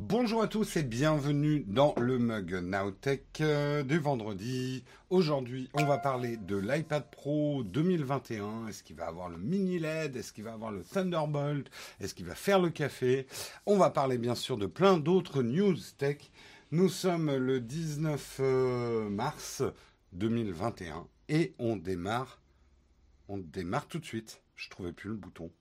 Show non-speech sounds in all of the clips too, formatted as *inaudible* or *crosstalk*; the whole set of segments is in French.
Bonjour à tous et bienvenue dans le mug Nowtech euh, du vendredi. Aujourd'hui, on va parler de l'iPad Pro 2021. Est-ce qu'il va avoir le mini LED Est-ce qu'il va avoir le Thunderbolt? Est-ce qu'il va faire le café? On va parler bien sûr de plein d'autres news tech. Nous sommes le 19 euh, mars 2021 et on démarre. On démarre tout de suite. Je trouvais plus le bouton.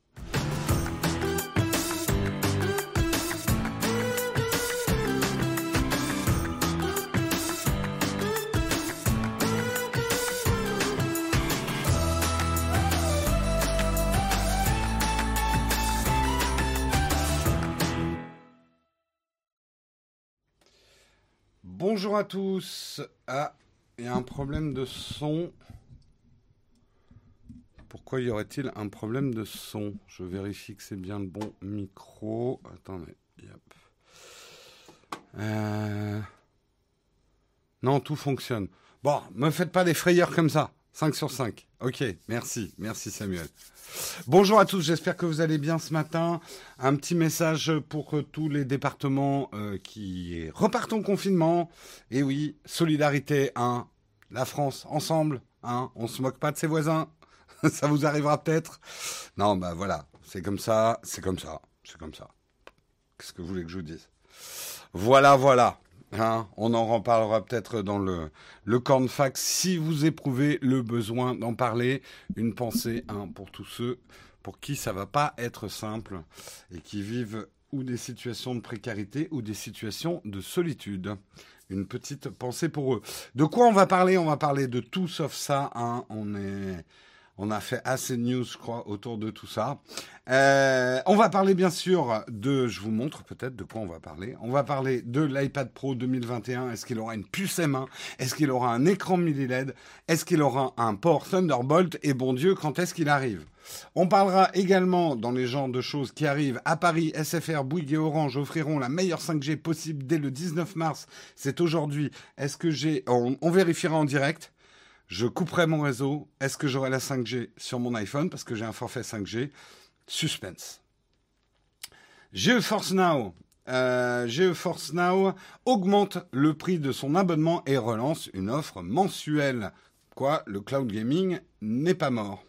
Bonjour à tous. Ah, il y a un problème de son. Pourquoi y aurait-il un problème de son? Je vérifie que c'est bien le bon micro. Attendez. Euh, non, tout fonctionne. Bon, me faites pas des frayeurs comme ça. 5 sur 5. Ok, merci. Merci Samuel. Bonjour à tous, j'espère que vous allez bien ce matin. Un petit message pour tous les départements euh, qui repartent en confinement. Et oui, solidarité, hein. La France, ensemble, hein. On se moque pas de ses voisins. *laughs* ça vous arrivera peut-être. Non, bah voilà, c'est comme ça, c'est comme ça, c'est comme ça. Qu'est-ce que vous voulez que je vous dise? Voilà, voilà. Hein, on en reparlera peut-être dans le, le cornfax si vous éprouvez le besoin d'en parler. Une pensée hein, pour tous ceux pour qui ça va pas être simple et qui vivent ou des situations de précarité ou des situations de solitude. Une petite pensée pour eux. De quoi on va parler? On va parler de tout sauf ça. Hein. On est on a fait assez de news, je crois, autour de tout ça. Euh, on va parler bien sûr de, je vous montre peut-être de quoi on va parler. On va parler de l'iPad Pro 2021. Est-ce qu'il aura une puce M1 Est-ce qu'il aura un écran mini LED Est-ce qu'il aura un port Thunderbolt? Et bon Dieu, quand est-ce qu'il arrive? On parlera également dans les genres de choses qui arrivent à Paris, SFR, Bouygues et Orange offriront la meilleure 5G possible dès le 19 mars. C'est aujourd'hui. Est-ce que j'ai, on vérifiera en direct je couperai mon réseau. Est-ce que j'aurai la 5G sur mon iPhone? Parce que j'ai un forfait 5G Suspense. GeForce Now. Euh, GeForce Now augmente le prix de son abonnement et relance une offre mensuelle. Quoi, le cloud gaming n'est pas mort.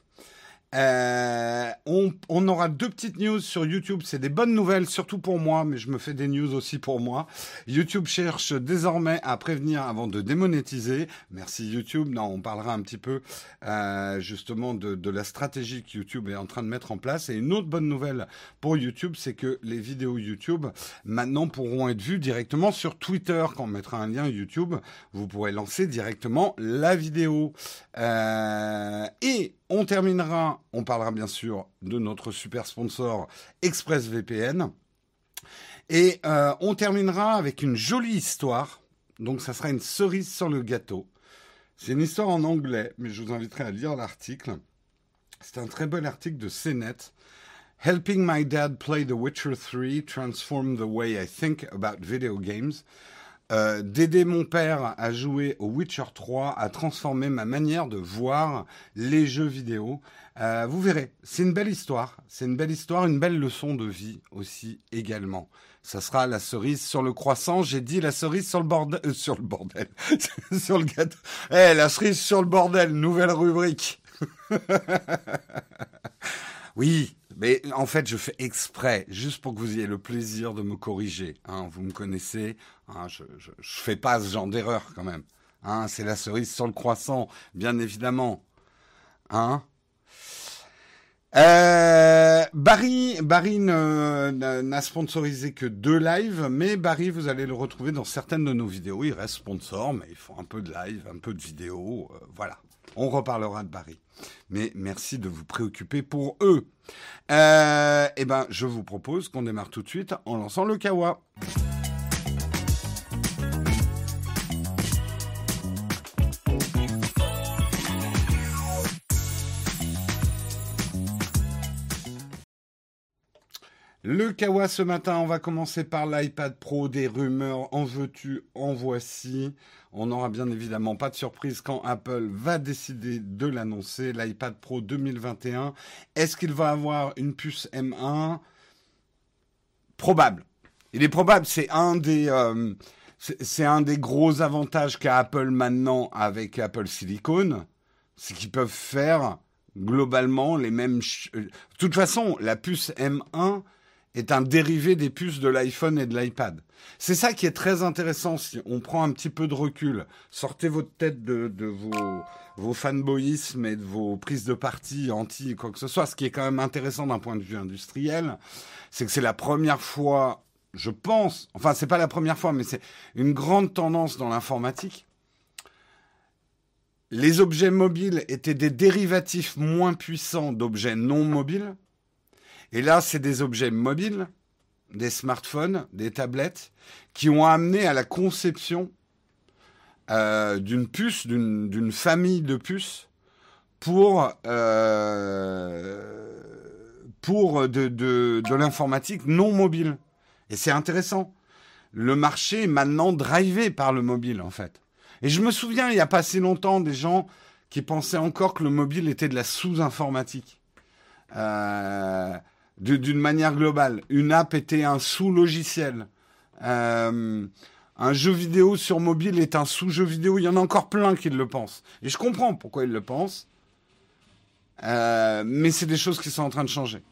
Euh, on, aura deux petites news sur YouTube. C'est des bonnes nouvelles, surtout pour moi, mais je me fais des news aussi pour moi. YouTube cherche désormais à prévenir avant de démonétiser. Merci YouTube. Non, on parlera un petit peu euh, justement de, de, la stratégie que YouTube est en train de mettre en place. Et une autre bonne nouvelle pour YouTube, c'est que les vidéos YouTube maintenant pourront être vues directement sur Twitter. Quand on mettra un lien YouTube, vous pourrez lancer directement la vidéo. Euh, et on terminera, on parlera bien sûr de notre super sponsor ExpressVPN. Et euh, on terminera avec une jolie histoire. Donc ça sera une cerise sur le gâteau. C'est une histoire en anglais, mais je vous inviterai à lire l'article. C'est un très bon article de CNET. Helping my dad play The Witcher 3 transformed the way I think about video games. Euh, d'aider mon père à jouer au Witcher 3, à transformer ma manière de voir les jeux vidéo. Euh, vous verrez, c'est une belle histoire, c'est une belle histoire, une belle leçon de vie aussi également. Ça sera la cerise sur le croissant. J'ai dit la cerise sur le bordel, euh, sur le bordel, *laughs* sur le gâteau. Eh, la cerise sur le bordel, nouvelle rubrique. *laughs* oui, mais en fait, je fais exprès, juste pour que vous ayez le plaisir de me corriger. Hein, vous me connaissez, hein, je, je, fais pas ce genre d'erreur quand même. Hein, c'est la cerise sur le croissant, bien évidemment. Euh, Barry, Barry n'a sponsorisé que deux lives, mais Barry, vous allez le retrouver dans certaines de nos vidéos. Il reste sponsor, mais il faut un peu de live, un peu de vidéo, euh, voilà. On reparlera de Barry. Mais merci de vous préoccuper pour eux. Euh, eh ben, je vous propose qu'on démarre tout de suite en lançant le Kawa. Le Kawa ce matin, on va commencer par l'iPad Pro, des rumeurs, en veux-tu, en voici. On n'aura bien évidemment pas de surprise quand Apple va décider de l'annoncer, l'iPad Pro 2021. Est-ce qu'il va avoir une puce M1 Probable. Il est probable, c'est un des, euh, un des gros avantages qu'a Apple maintenant avec Apple Silicon, c'est qu'ils peuvent faire globalement les mêmes. Euh, de toute façon, la puce M1 est un dérivé des puces de l'iPhone et de l'iPad. C'est ça qui est très intéressant si on prend un petit peu de recul. Sortez votre tête de, vos, vos fanboyismes et de vos prises de parti anti quoi que ce soit. Ce qui est quand même intéressant d'un point de vue industriel, c'est que c'est la première fois, je pense, enfin c'est pas la première fois, mais c'est une grande tendance dans l'informatique. Les objets mobiles étaient des dérivatifs moins puissants d'objets non mobiles. Et là, c'est des objets mobiles, des smartphones, des tablettes, qui ont amené à la conception euh, d'une puce, d'une famille de puces pour, euh, de l'informatique non mobile. Et c'est intéressant. Le marché est maintenant drivé par le mobile, en fait. Et je me souviens, il n'y a pas si longtemps, des gens qui pensaient encore que le mobile était de la sous-informatique. Euh, d'une manière globale. Une app était un sous-logiciel. Euh, un jeu vidéo sur mobile est un sous-jeu vidéo. Il y en a encore plein qui le pensent. Et je comprends pourquoi ils le pensent. Euh, mais c'est des choses qui sont en train de changer.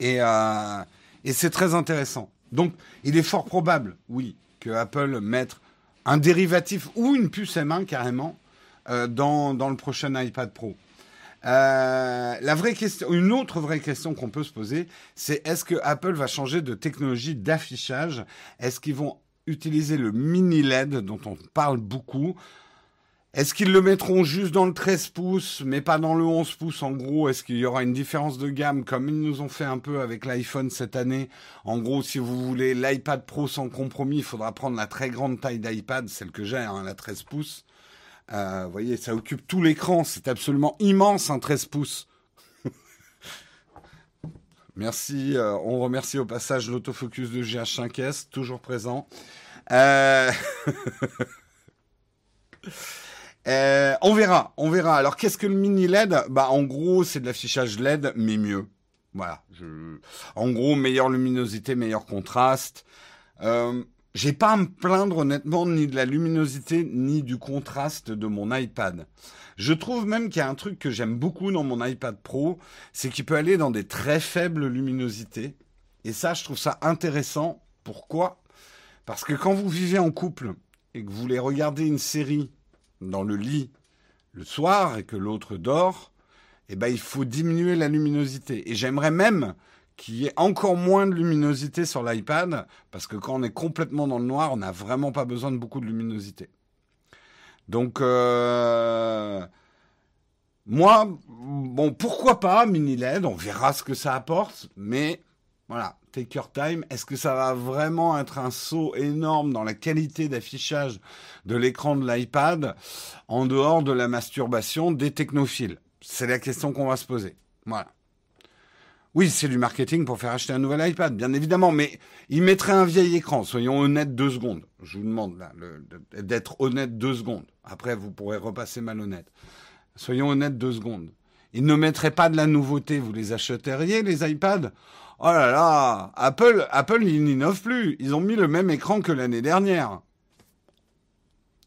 Et, euh, et c'est très intéressant. Donc, il est fort probable, oui, que Apple mette un dérivatif ou une puce M1 carrément dans, dans le prochain iPad Pro. Euh, la vraie question, une autre vraie question qu'on peut se poser, c'est est-ce que Apple va changer de technologie d'affichage? Est-ce qu'ils vont utiliser le mini LED dont on parle beaucoup? Est-ce qu'ils le mettront juste dans le 13 pouces, mais pas dans le 11 pouces En gros, est-ce qu'il y aura une différence de gamme comme ils nous ont fait un peu avec l'iPhone cette année? En gros, si vous voulez l'iPad Pro sans compromis, il faudra prendre la très grande taille d'iPad, celle que j'ai, hein, la 13 pouces. Euh, vous voyez, ça occupe tout l'écran. C'est absolument immense, un 13 pouces. *laughs* Merci. Euh, on remercie au passage l'autofocus de GH5S, toujours présent. *laughs* Euh, on verra, on verra. Alors, qu'est-ce que le mini LED Bah, en gros, c'est de l'affichage LED, mais mieux. Voilà. En gros, meilleure luminosité, meilleur contraste. J'ai pas à me plaindre honnêtement ni de la luminosité ni du contraste de mon iPad. Je trouve même qu'il y a un truc que j'aime beaucoup dans mon iPad Pro, c'est qu'il peut aller dans des très faibles luminosités. Et ça, je trouve ça intéressant. Pourquoi? Parce que quand vous vivez en couple et que vous voulez regarder une série dans le lit le soir et que l'autre dort, eh ben, il faut diminuer la luminosité. Et j'aimerais même qui est encore moins de luminosité sur l'iPad, parce que quand on est complètement dans le noir, on n'a vraiment pas besoin de beaucoup de luminosité. Donc, euh, moi, bon, pourquoi pas mini LED, on verra ce que ça apporte, mais voilà, take your time. Est-ce que ça va vraiment être un saut énorme dans la qualité d'affichage de l'écran de l'iPad en dehors de la masturbation des technophiles? C'est la question qu'on va se poser. Voilà. Oui, c'est du marketing pour faire acheter un nouvel iPad, bien évidemment, mais il mettrait un vieil écran. Soyons honnêtes deux secondes. Je vous demande d'être honnête deux secondes. Après, vous pourrez repasser malhonnête. Soyons honnêtes deux secondes. Il ne mettrait pas de la nouveauté. Vous les achèteriez, les iPads? Oh là là Apple, Apple, ils n'innovent plus. Ils ont mis le même écran que l'année dernière.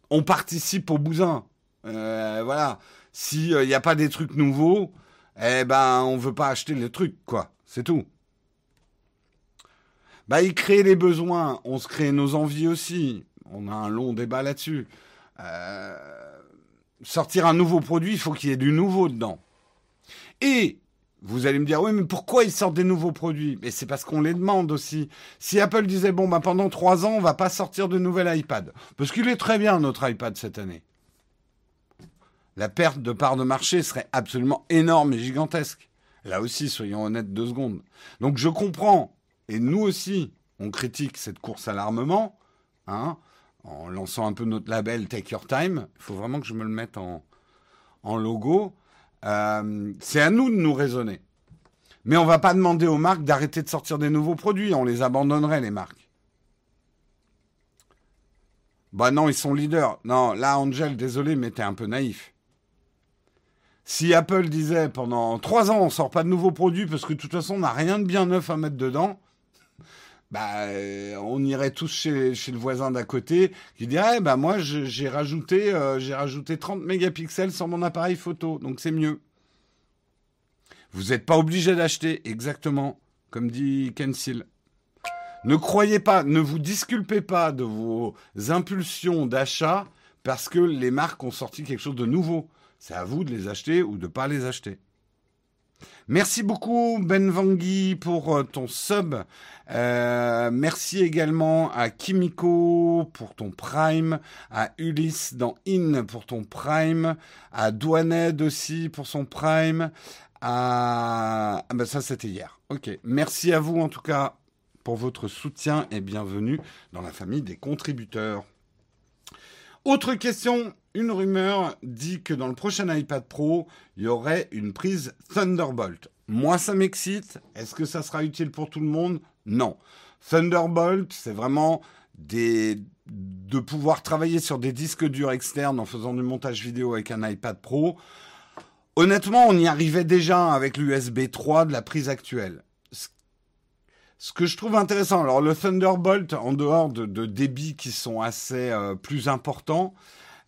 On participe au bousin. Euh, voilà. S'il n'y a pas des trucs nouveaux, eh ben, on veut pas acheter les trucs, quoi. C'est tout. Bah, il crée les besoins, on se crée nos envies aussi. On a un long débat là-dessus. Euh, sortir un nouveau produit, il faut qu'il y ait du nouveau dedans. Et vous allez me dire, oui, mais pourquoi ils sortent des nouveaux produits? Mais c'est parce qu'on les demande aussi. Si Apple disait, bon, bah, pendant trois ans, on va pas sortir de nouvel iPad. Parce qu'il est très bien, notre iPad, cette année la perte de part de marché serait absolument énorme et gigantesque. Là aussi, soyons honnêtes deux secondes. Donc je comprends, et nous aussi, on critique cette course à l'armement, hein, en lançant un peu notre label Take Your Time. Il faut vraiment que je me le mette en, logo. Euh, c'est à nous de nous raisonner. Mais on va pas demander aux marques d'arrêter de sortir des nouveaux produits. On les abandonnerait, les marques. Bah non, ils sont leaders. Non, là, Angel, désolé, mais t'es un peu naïf. Si Apple disait pendant trois ans on sort pas de nouveaux produits parce que de toute façon on n'a rien de bien neuf à mettre dedans, bah, euh, on irait tous chez, le voisin d'à côté qui dirait, bah, moi, j'ai rajouté, euh, j'ai rajouté 30 mégapixels sur mon appareil photo, donc c'est mieux. Vous n'êtes pas obligé d'acheter, exactement, comme dit Kensil. Ne croyez pas, ne vous disculpez pas de vos impulsions d'achat parce que les marques ont sorti quelque chose de nouveau. C'est à vous de les acheter ou de ne pas les acheter. Merci beaucoup Ben Vangui pour euh, ton sub. Euh, merci également à Kimiko pour ton Prime, à Ulysse dans In pour ton Prime, à Douaned aussi pour son Prime. À... Ah ben ça c'était hier. Ok. Merci à vous en tout cas pour votre soutien et bienvenue dans la famille des contributeurs. Autre question, une rumeur dit que dans le prochain iPad Pro, il y aurait une prise Thunderbolt. Moi, ça m'excite. Est-ce que ça sera utile pour tout le monde? Non. Thunderbolt, c'est vraiment de pouvoir travailler sur des disques durs externes en faisant du montage vidéo avec un iPad Pro. Honnêtement, on y arrivait déjà avec l'USB 3 de la prise actuelle. Ce que je trouve intéressant, alors le Thunderbolt, en dehors de, débits qui sont assez euh, plus importants,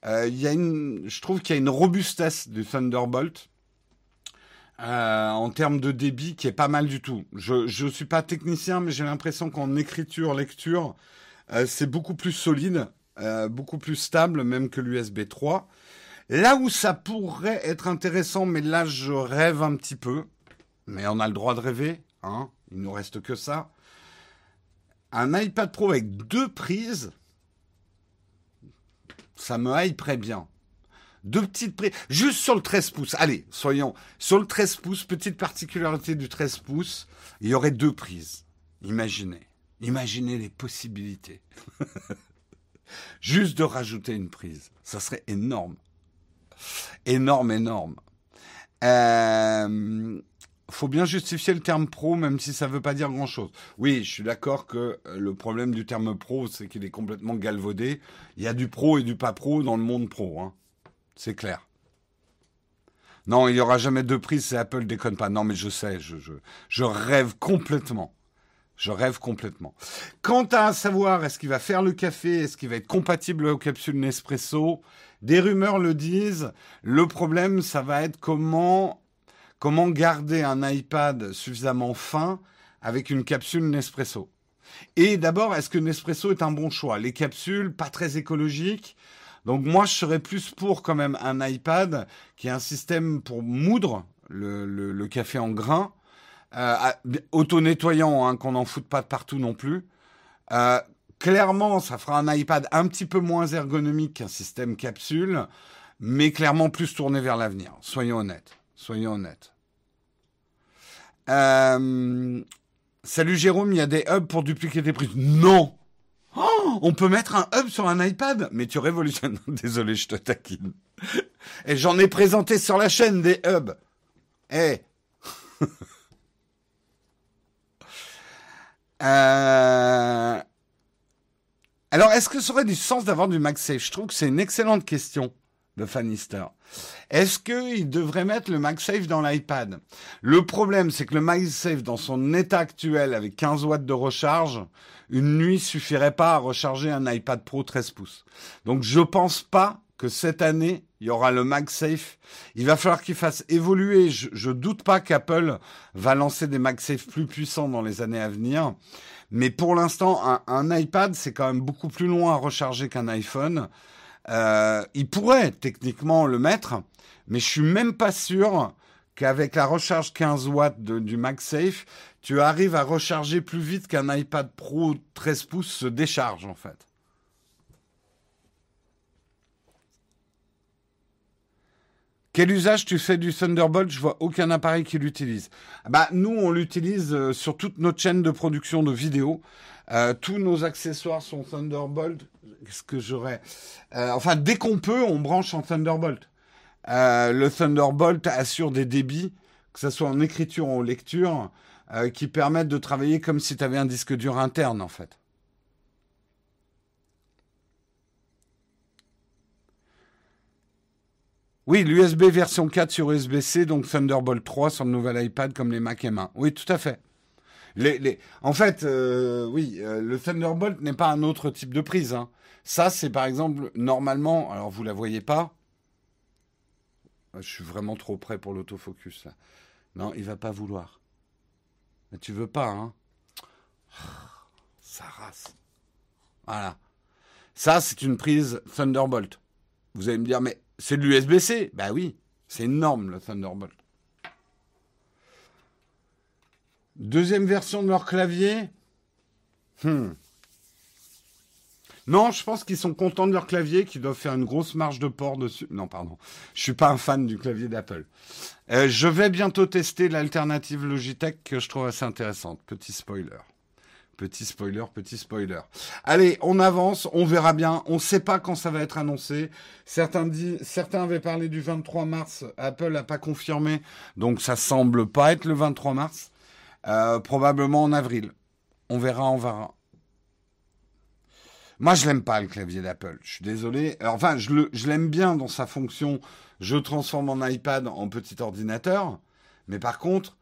y a une, je trouve qu'il y a une robustesse du Thunderbolt euh, en termes de débit qui est pas mal du tout. Je ne suis pas technicien, mais j'ai l'impression qu'en écriture, lecture, euh, c'est beaucoup plus solide, beaucoup plus stable même que l'USB 3. Là où ça pourrait être intéressant, mais là je rêve un petit peu, mais on a le droit de rêver, hein, il nous reste que ça. Un iPad Pro avec deux prises, ça me hyperait bien. Deux petites prises, juste sur le 13 pouces. Allez, soyons. Sur le 13 pouces, petite particularité du 13 pouces, il y aurait deux prises. Imaginez. Imaginez les possibilités. *laughs* juste de rajouter une prise. Ça serait énorme. Énorme, énorme. Euh, faut bien justifier le terme pro, même si ça ne veut pas dire grand-chose. Oui, je suis d'accord que euh, le problème du terme pro, c'est qu'il est complètement galvaudé. Il y a du pro et du pas pro dans le monde pro, hein. c'est clair. Non, il n'y aura jamais deux prises, c'est Apple déconne pas. Non, mais je sais, je, je, je rêve complètement. Je rêve complètement. Quant à savoir est-ce qu'il va faire le café, est-ce qu'il va être compatible aux capsules Nespresso, des rumeurs le disent. Le problème, ça va être comment Comment garder un iPad suffisamment fin avec une capsule Nespresso? Et d'abord, est-ce que Nespresso est un bon choix? Les capsules, pas très écologiques. Donc moi, je serais plus pour quand même un iPad qui a un système pour moudre le, café en grains, euh, auto-nettoyant, hein, qu'on n'en foute pas de partout non plus. Euh, clairement, ça fera un iPad un petit peu moins ergonomique qu'un système capsule, mais clairement plus tourné vers l'avenir. Soyons honnêtes. Soyons honnêtes. Euh, salut Jérôme, il y a des hubs pour dupliquer tes prises. Non oh, On peut mettre un hub sur un iPad? Mais tu révolutionnes. *laughs* Désolé, je te taquine. Et j'en ai présenté sur la chaîne des hubs. Eh *laughs* euh, Alors, est-ce que ça aurait du sens d'avoir du MagSafe Je trouve que c'est une excellente question de Fanister. Est-ce qu'il devrait mettre le MagSafe dans l'iPad? Le problème, c'est que le MagSafe, dans son état actuel, avec 15 watts de recharge, une nuit suffirait pas à recharger un iPad Pro 13 pouces. Donc je pense pas que cette année, il y aura le MagSafe. Il va falloir qu'il fasse évoluer. Je, je doute pas qu'Apple va lancer des MagSafe plus puissants dans les années à venir. Mais pour l'instant, un, un iPad, c'est quand même beaucoup plus loin à recharger qu'un iPhone. Euh, il pourrait techniquement le mettre, mais je suis même pas sûr qu'avec la recharge 15 watts du MagSafe, tu arrives à recharger plus vite qu'un iPad Pro 13 pouces se décharge en fait. Quel usage tu fais du Thunderbolt? Je vois aucun appareil qui l'utilise. Bah nous on l'utilise euh, sur toute notre chaîne de production de vidéos. Euh, tous nos accessoires sont Thunderbolt. Qu'est-ce que j'aurais euh, Enfin, dès qu'on peut, on branche en Thunderbolt. Le Thunderbolt assure des débits, que ce soit en écriture ou en lecture, qui permettent de travailler comme si tu avais un disque dur interne, en fait. Oui, l'USB version 4 sur USB-C, donc Thunderbolt 3 sur le nouvel iPad comme les Mac M1. Oui, tout à fait. Les, En fait, euh, oui, euh, le Thunderbolt n'est pas un autre type de prise. Hein. Ça, c'est par exemple, normalement, alors vous la voyez pas. Ah, je suis vraiment trop près pour l'autofocus. Non, il va pas vouloir. Mais tu veux pas, hein Ça race. Voilà. Ça, c'est une prise Thunderbolt. Vous allez me dire, mais c'est de l'USB-C Bah oui, c'est énorme le Thunderbolt. Deuxième version de leur clavier hmm. Non, je pense qu'ils sont contents de leur clavier, qu'ils doivent faire une grosse marge de port dessus. Non, pardon. Je suis pas un fan du clavier d'Apple. Euh, je vais bientôt tester l'alternative Logitech que je trouve assez intéressante. Petit spoiler. Petit spoiler, petit spoiler. Allez, on avance, on verra bien. On ne sait pas quand ça va être annoncé. Certains, avaient parlé du 23 mars. Apple n'a pas confirmé. Donc ça semble pas être le 23 mars. Euh, probablement en avril. On verra, on verra. Moi, je l'aime pas le clavier d'Apple. Je suis désolé. Enfin, je l'aime bien dans sa fonction. Je transforme mon iPad en petit ordinateur. Mais par contre,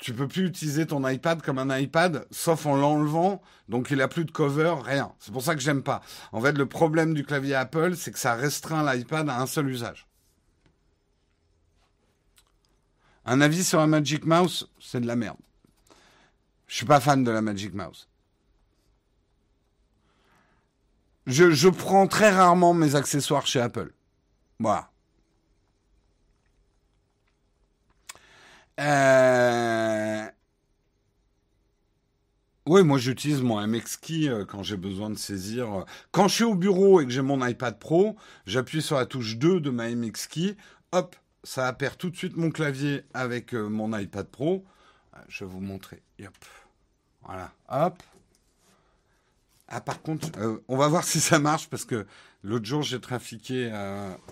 tu peux plus utiliser ton iPad comme un iPad, sauf en l'enlevant. Donc, il a plus de cover, rien. C'est pour ça que j'aime pas. En fait, le problème du clavier Apple, c'est que ça restreint l'iPad à un seul usage. Un avis sur un Magic Mouse, c'est de la merde. Je suis pas fan de la Magic Mouse. Je, prends très rarement mes accessoires chez Apple. Voilà. Euh, oui, moi j'utilise mon MX Key euh, quand j'ai besoin de saisir. Euh, quand je suis au bureau et que j'ai mon iPad Pro, j'appuie sur la touche 2 de ma MX Key. Hop, ça apparaît tout de suite mon clavier avec mon iPad Pro. Je vais vous montrer. Voilà, hop. Ah, par contre, on va voir *laughs* si ça marche parce que l'autre jour, j'ai trafiqué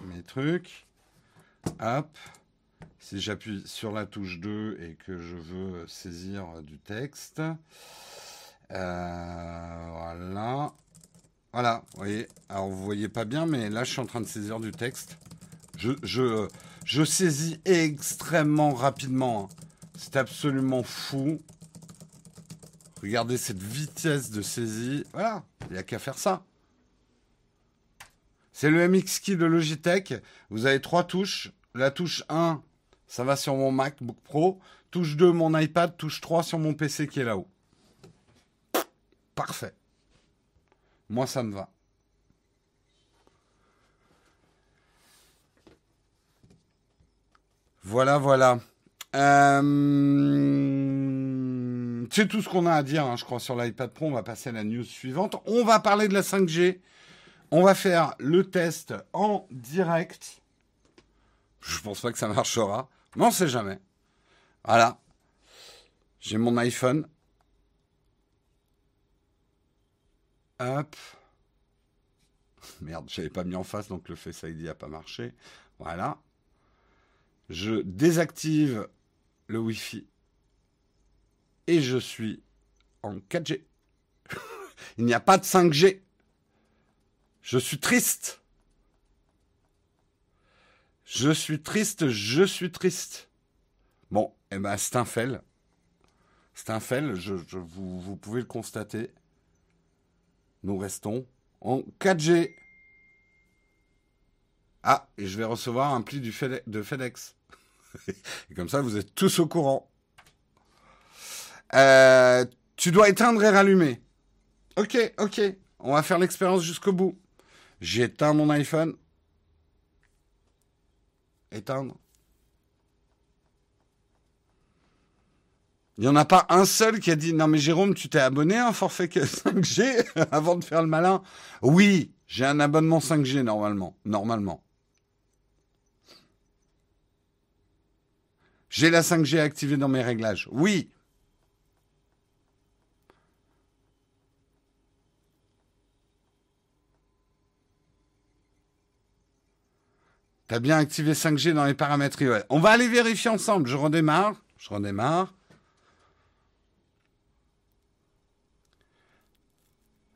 mes trucs. Hop. Si j'appuie sur la touche 2 et que je veux saisir du texte. Euh, voilà. Voilà, vous voyez. Alors, vous voyez pas bien, mais là, je suis en train de saisir du texte. Je, je, je saisis extrêmement rapidement. Hein. C'est absolument fou. Regardez cette vitesse de saisie. Voilà, il n'y a qu'à faire ça. C'est le MX Key de Logitech. Vous avez trois touches. La touche 1, ça va sur mon MacBook Pro. Touche 2, mon iPad. Touche 3 sur mon PC qui est là-haut. Parfait. Moi, ça me va. Voilà, voilà. Euh, c'est tout ce qu'on a à dire, hein, je crois, sur l'iPad Pro. On va passer à la news suivante. On va parler de la 5G. On va faire le test en direct. Je pense pas que ça marchera. Mais on sait jamais. Voilà. J'ai mon iPhone. Hop. *laughs* Merde, j'avais pas mis en face, donc le Face ID n'a pas marché. Voilà. Je désactive le Wi-Fi et je suis en 4G. *laughs* Il n'y a pas de 5G. Je suis triste. Je suis triste, je suis triste. Bon, eh ben, c'est un fail. C'est un fail, je, vous, pouvez le constater. Nous restons en 4G. Ah, et je vais recevoir un pli de FedEx. *laughs* comme ça, vous êtes tous au courant. Euh, tu dois éteindre et rallumer. Ok, ok. On va faire l'expérience jusqu'au bout. J'éteins mon iPhone. Éteindre. Il n'y en a pas un seul qui a dit Non, mais Jérôme, tu t'es abonné à un forfait 5G *laughs* *laughs* avant de faire le malin? Oui, j'ai un abonnement 5G normalement. Normalement. J'ai la 5G activée dans mes réglages. Oui. T'as bien activé 5G dans les paramètres. On va aller vérifier ensemble. Je redémarre. Je redémarre.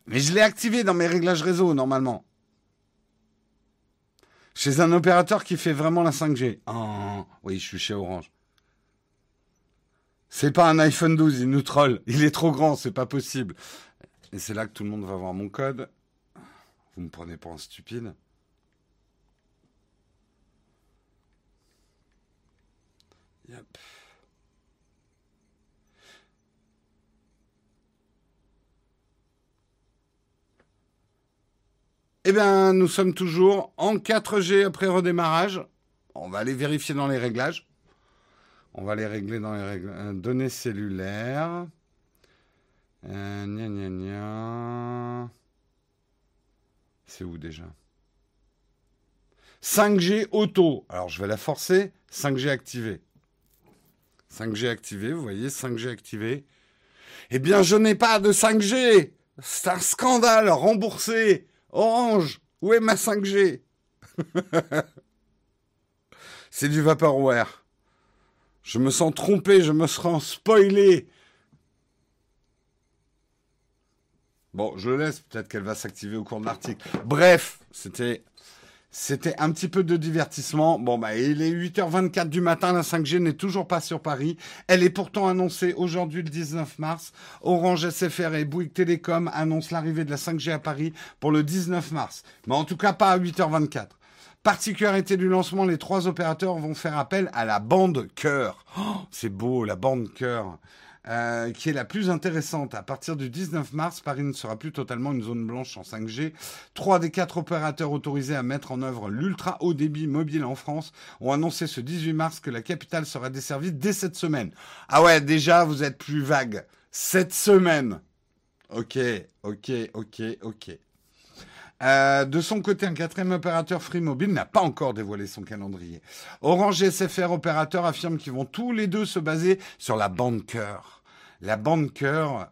Mais je l'ai activé dans mes réglages réseau, normalement. Chez un opérateur qui fait vraiment la 5G. Oh, oui, je suis chez Orange. C'est pas un iPhone 12, il nous troll. Il est trop grand, c'est pas possible. Et c'est là que tout le monde va voir mon code. Vous me prenez pour un stupide. Yep. Eh bien, nous sommes toujours en 4G après redémarrage. On va aller vérifier dans les réglages. On va les régler dans les données cellulaires. C'est où déjà? 5G auto. Alors je vais la forcer. 5G activé. 5G activé, vous voyez, 5G activé. Eh bien, je n'ai pas de 5G. C'est un scandale. Remboursé. Orange, où est ma 5G *laughs* C'est du vaporware. Je me sens trompé, je me sens spoilé. Bon, je le laisse, peut-être qu'elle va s'activer au cours de l'article. Bref, c'était c'était un petit peu de divertissement. Bon, bah, il est 8h24 du matin, la 5G n'est toujours pas sur Paris. Elle est pourtant annoncée aujourd'hui le 19 mars. Orange SFR et Bouygues Télécom annoncent l'arrivée de la 5G à Paris pour le 19 mars. Mais en tout cas, pas à 8h24. Particularité du lancement, les trois opérateurs vont faire appel à la bande cœur. Oh, c'est beau, la bande cœur. Euh, qui est la plus intéressante. À partir du 19 mars, Paris ne sera plus totalement une zone blanche en 5G. Trois des quatre opérateurs autorisés à mettre en œuvre l'ultra haut débit mobile en France ont annoncé ce 18 mars que la capitale sera desservie dès cette semaine. Ah ouais, déjà, vous êtes plus vague. Cette semaine. Ok, ok, ok, ok. Euh, de son côté, un quatrième opérateur Free Mobile n'a pas encore dévoilé son calendrier. Orange et SFR opérateurs affirment qu'ils vont tous les deux se baser sur la bande cœur. La bande cœur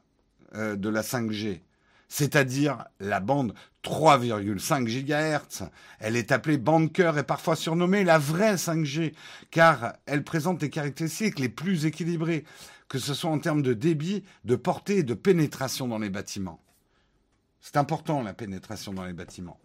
euh, de la 5G. C'est-à-dire la bande 3,5 GHz. Elle est appelée bande cœur et parfois surnommée la vraie 5G, car elle présente des caractéristiques les plus équilibrées, que ce soit en termes de débit, de portée et de pénétration dans les bâtiments. C'est important la pénétration dans les bâtiments.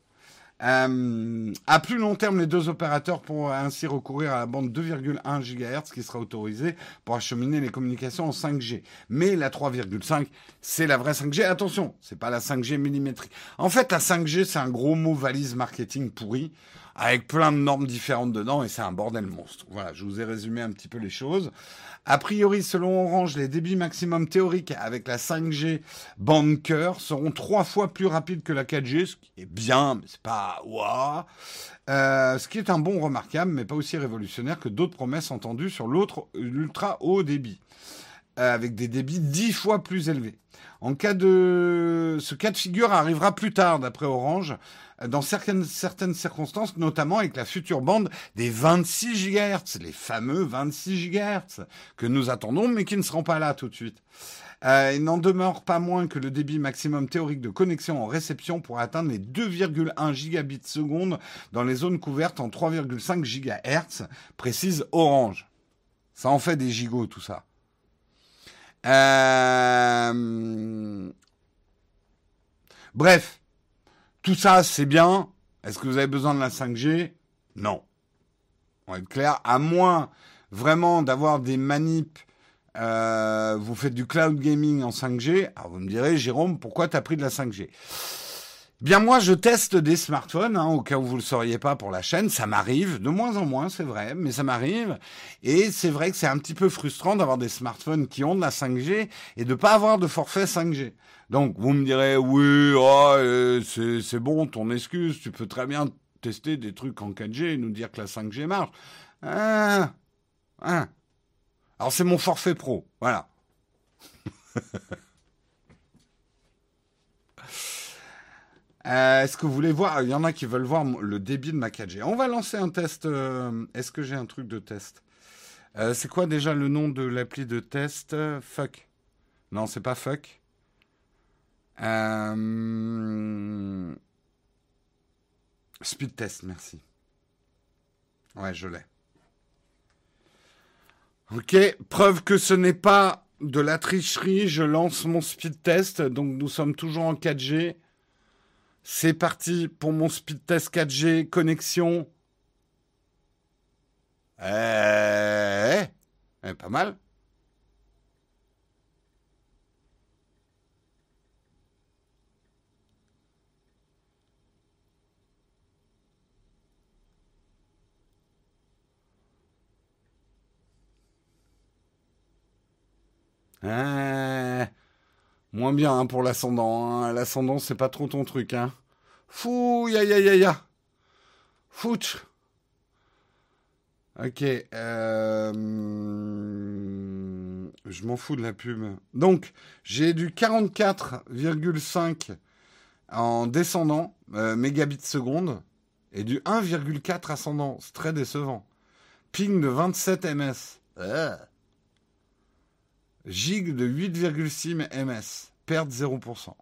Euh, à plus long terme, les deux opérateurs pourront ainsi recourir à la bande 2,1 GHz qui sera autorisée pour acheminer les communications en 5G. Mais la 3,5, c'est la vraie 5G. Attention, c'est pas la 5G millimétrique. En fait, la 5G, c'est un gros mot valise marketing pourri avec plein de normes différentes dedans et c'est un bordel monstre. Voilà, je vous ai résumé un petit peu les choses. A priori, selon Orange, les débits maximum théoriques avec la 5G bande cœur seront trois fois plus rapides que la 4G, ce qui est bien, mais c'est pas waouh. Ce qui est un bon remarquable, mais pas aussi révolutionnaire que d'autres promesses entendues sur l'autre ultra haut débit, avec des débits dix fois plus élevés. En cas de, ce cas de figure arrivera plus tard, d'après Orange, dans certaines, certaines circonstances, notamment avec la future bande des 26 GHz, les fameux 26 GHz que nous attendons, mais qui ne seront pas là tout de suite. Euh, il n'en demeure pas moins que le débit maximum théorique de connexion en réception pourrait atteindre les 2,1 gigabits seconde dans les zones couvertes en 3,5 GHz, précise Orange. Ça en fait des gigots, tout ça. Euh... Bref, tout ça, c'est bien. Est-ce que vous avez besoin de la 5G Non. On va être clair. À moins vraiment d'avoir des manips, euh, vous faites du cloud gaming en 5G. Alors vous me direz, Jérôme, pourquoi tu as pris de la 5G Bien moi, je teste des smartphones, hein, au cas où vous le sauriez pas pour la chaîne. Ça m'arrive, de moins en moins, c'est vrai, mais ça m'arrive. Et c'est vrai que c'est un petit peu frustrant d'avoir des smartphones qui ont de la 5G et de pas avoir de forfait 5G. Donc vous me direz oui, oh, euh, c'est bon, ton excuse, tu peux très bien tester des trucs en 4G et nous dire que la 5G marche. Hein, hein. Alors c'est mon forfait pro, voilà. *laughs* Euh, est-ce que vous voulez voir? Il y en a qui veulent voir le débit de ma 4G. On va lancer un test. Euh, est-ce que j'ai un truc de test? C'est quoi déjà le nom de l'appli de test? Fuck. Non, c'est pas fuck. Euh... Speed test, merci. Ouais, je l'ai. Ok, preuve que ce n'est pas de la tricherie, je lance mon speed test. Donc nous sommes toujours en 4G. C'est parti pour mon speed test 4G, connexion. Eh, eh pas mal. Ah moins bien hein, pour l'ascendant. Hein. L'ascendant, c'est pas trop ton truc. Hein. Fou, ya ya ya ya. Fouch. Ok. Euh, je m'en fous de la pub. Donc, j'ai du 44,5 en descendant, euh, mégabits seconde, et du 1,4 ascendant. C'est très décevant. Ping de 27 ms. Gig de 8,6 ms. Perte 0%.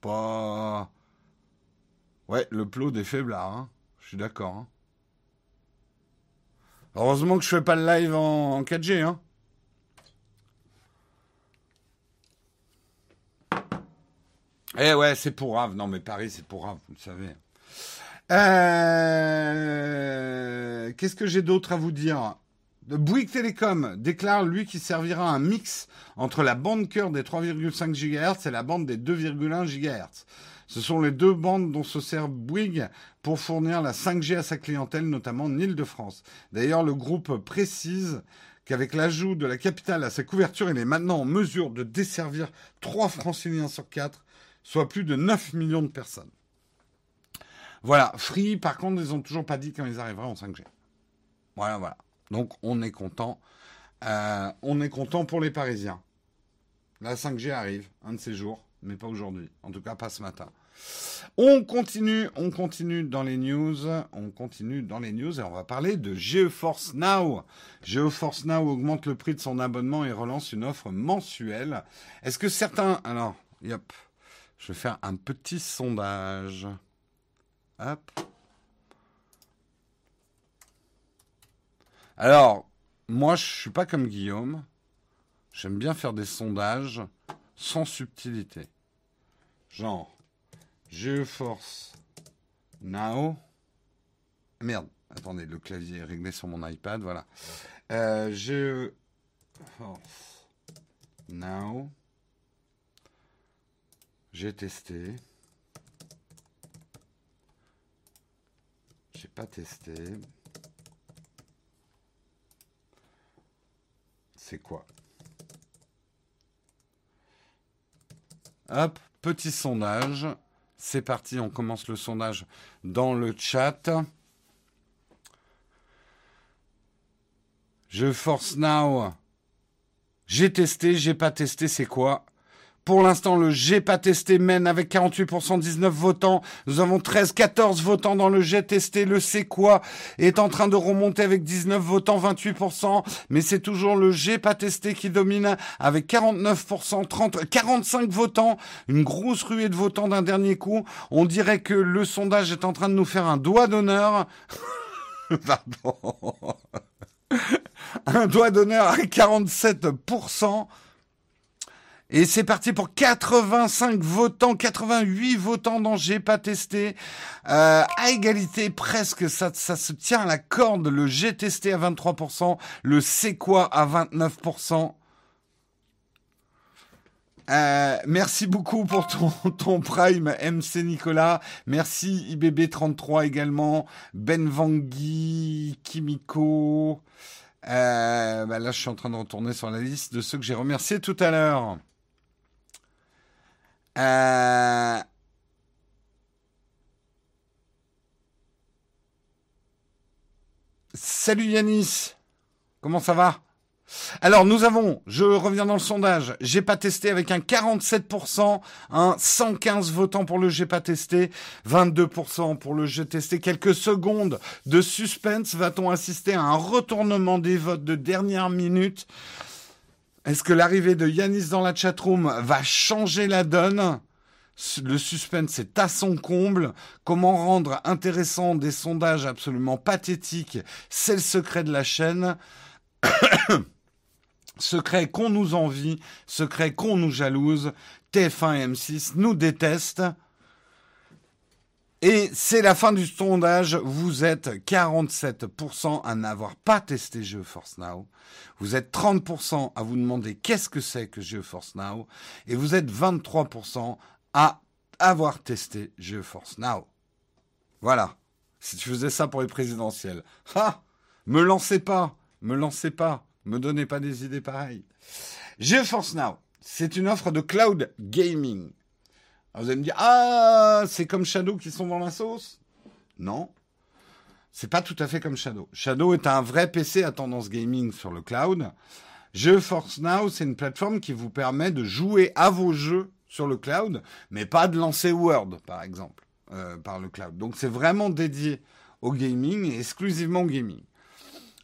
Pas. Ouais, le plot des faiblards, hein. Je suis d'accord. Hein. Heureusement que je fais pas le live en, 4G, hein. Eh ouais, c'est pour grave. Non, mais Paris, c'est pour grave, vous le savez. Euh, qu'est-ce que j'ai d'autre à vous dire? Bouygues Télécom déclare, lui, qu'il servira un mix entre la bande cœur des 3,5 GHz et la bande des 2,1 GHz. Ce sont les deux bandes dont se sert Bouygues pour fournir la 5G à sa clientèle, notamment en Ile-de-France. D'ailleurs, le groupe précise qu'avec l'ajout de la capitale à sa couverture, il est maintenant en mesure de desservir 3 franciliens sur 4, soit plus de 9 millions de personnes. Voilà, Free, par contre, ils n'ont toujours pas dit quand ils arriveraient en 5G. Voilà, voilà. Donc on est content. Euh, on est content pour les Parisiens. La 5G arrive, un de ces jours, mais pas aujourd'hui. En tout cas, pas ce matin. On continue, on continue dans les news, on continue dans les news et on va parler de GeForce Now. GeForce Now augmente le prix de son abonnement et relance une offre mensuelle. Est-ce que certains... Alors, yop, je vais faire un petit sondage. Hop. Alors, moi, je suis pas comme Guillaume. J'aime bien faire des sondages sans subtilité. Genre, GeForce Now. Merde, attendez, le clavier est réglé sur mon iPad, voilà. Euh, GeForce Now. J'ai testé. J'ai pas testé. C'est quoi Hop, petit sondage. C'est parti, on commence le sondage dans le chat. Je force now. J'ai testé, j'ai pas testé, c'est quoi pour l'instant, le G pas testé mène avec 48% 19 votants. Nous avons 13, 14 votants dans le G testé. Le C'est quoi est en train de remonter avec 19 votants, 28%. Mais c'est toujours le G pas testé qui domine avec 49%, 30, 45 votants. Une grosse ruée de votants d'un dernier coup. On dirait que le sondage est en train de nous faire un doigt d'honneur. *laughs* *laughs* un doigt d'honneur à 47%. Et c'est parti pour 85 votants, 88 votants dans J'ai pas testé. Euh, à égalité presque, ça, ça se tient à la corde. Le J'ai testé à 23%, le C'est quoi à 29%. Euh, merci beaucoup pour ton, ton prime, MC Nicolas. Merci IBB33 également. Ben Vangui, Kimiko. Euh, bah là, je suis en train de retourner sur la liste de ceux que j'ai remerciés tout à l'heure. Euh, salut Yanis, comment ça va? Alors nous avons, je reviens dans le sondage, j'ai pas testé avec un 47%, un 115 votants pour le j'ai pas testé, 22% pour le j'ai testé. Quelques secondes de suspense, va-t-on assister à un retournement des votes de dernière minute? Est-ce que l'arrivée de Yanis dans la chatroom va changer la donne? Le suspense est à son comble. Comment rendre intéressant des sondages absolument pathétiques? C'est le secret de la chaîne. *coughs* secret qu'on nous envie, secret qu'on nous jalouse. TF1 et M6 nous détestent. Et c'est la fin du sondage. Vous êtes 47% à n'avoir pas testé GeForce Now. Vous êtes 30% à vous demander qu'est-ce que c'est que GeForce Now. Et vous êtes 23% à avoir testé GeForce Now. Voilà. Si tu faisais ça pour les présidentielles. Ah Me lancez pas Me lancez pas Me donnez pas des idées pareilles. GeForce Now, c'est une offre de cloud gaming. Vous allez me dire, ah, c'est comme Shadow qui sont dans la sauce? Non. C'est pas tout à fait comme Shadow. Shadow est un vrai PC à tendance gaming sur le cloud. GeForce Now, c'est une plateforme qui vous permet de jouer à vos jeux sur le cloud, mais pas de lancer Word, par exemple, euh, par le cloud. Donc c'est vraiment dédié au gaming et exclusivement au gaming.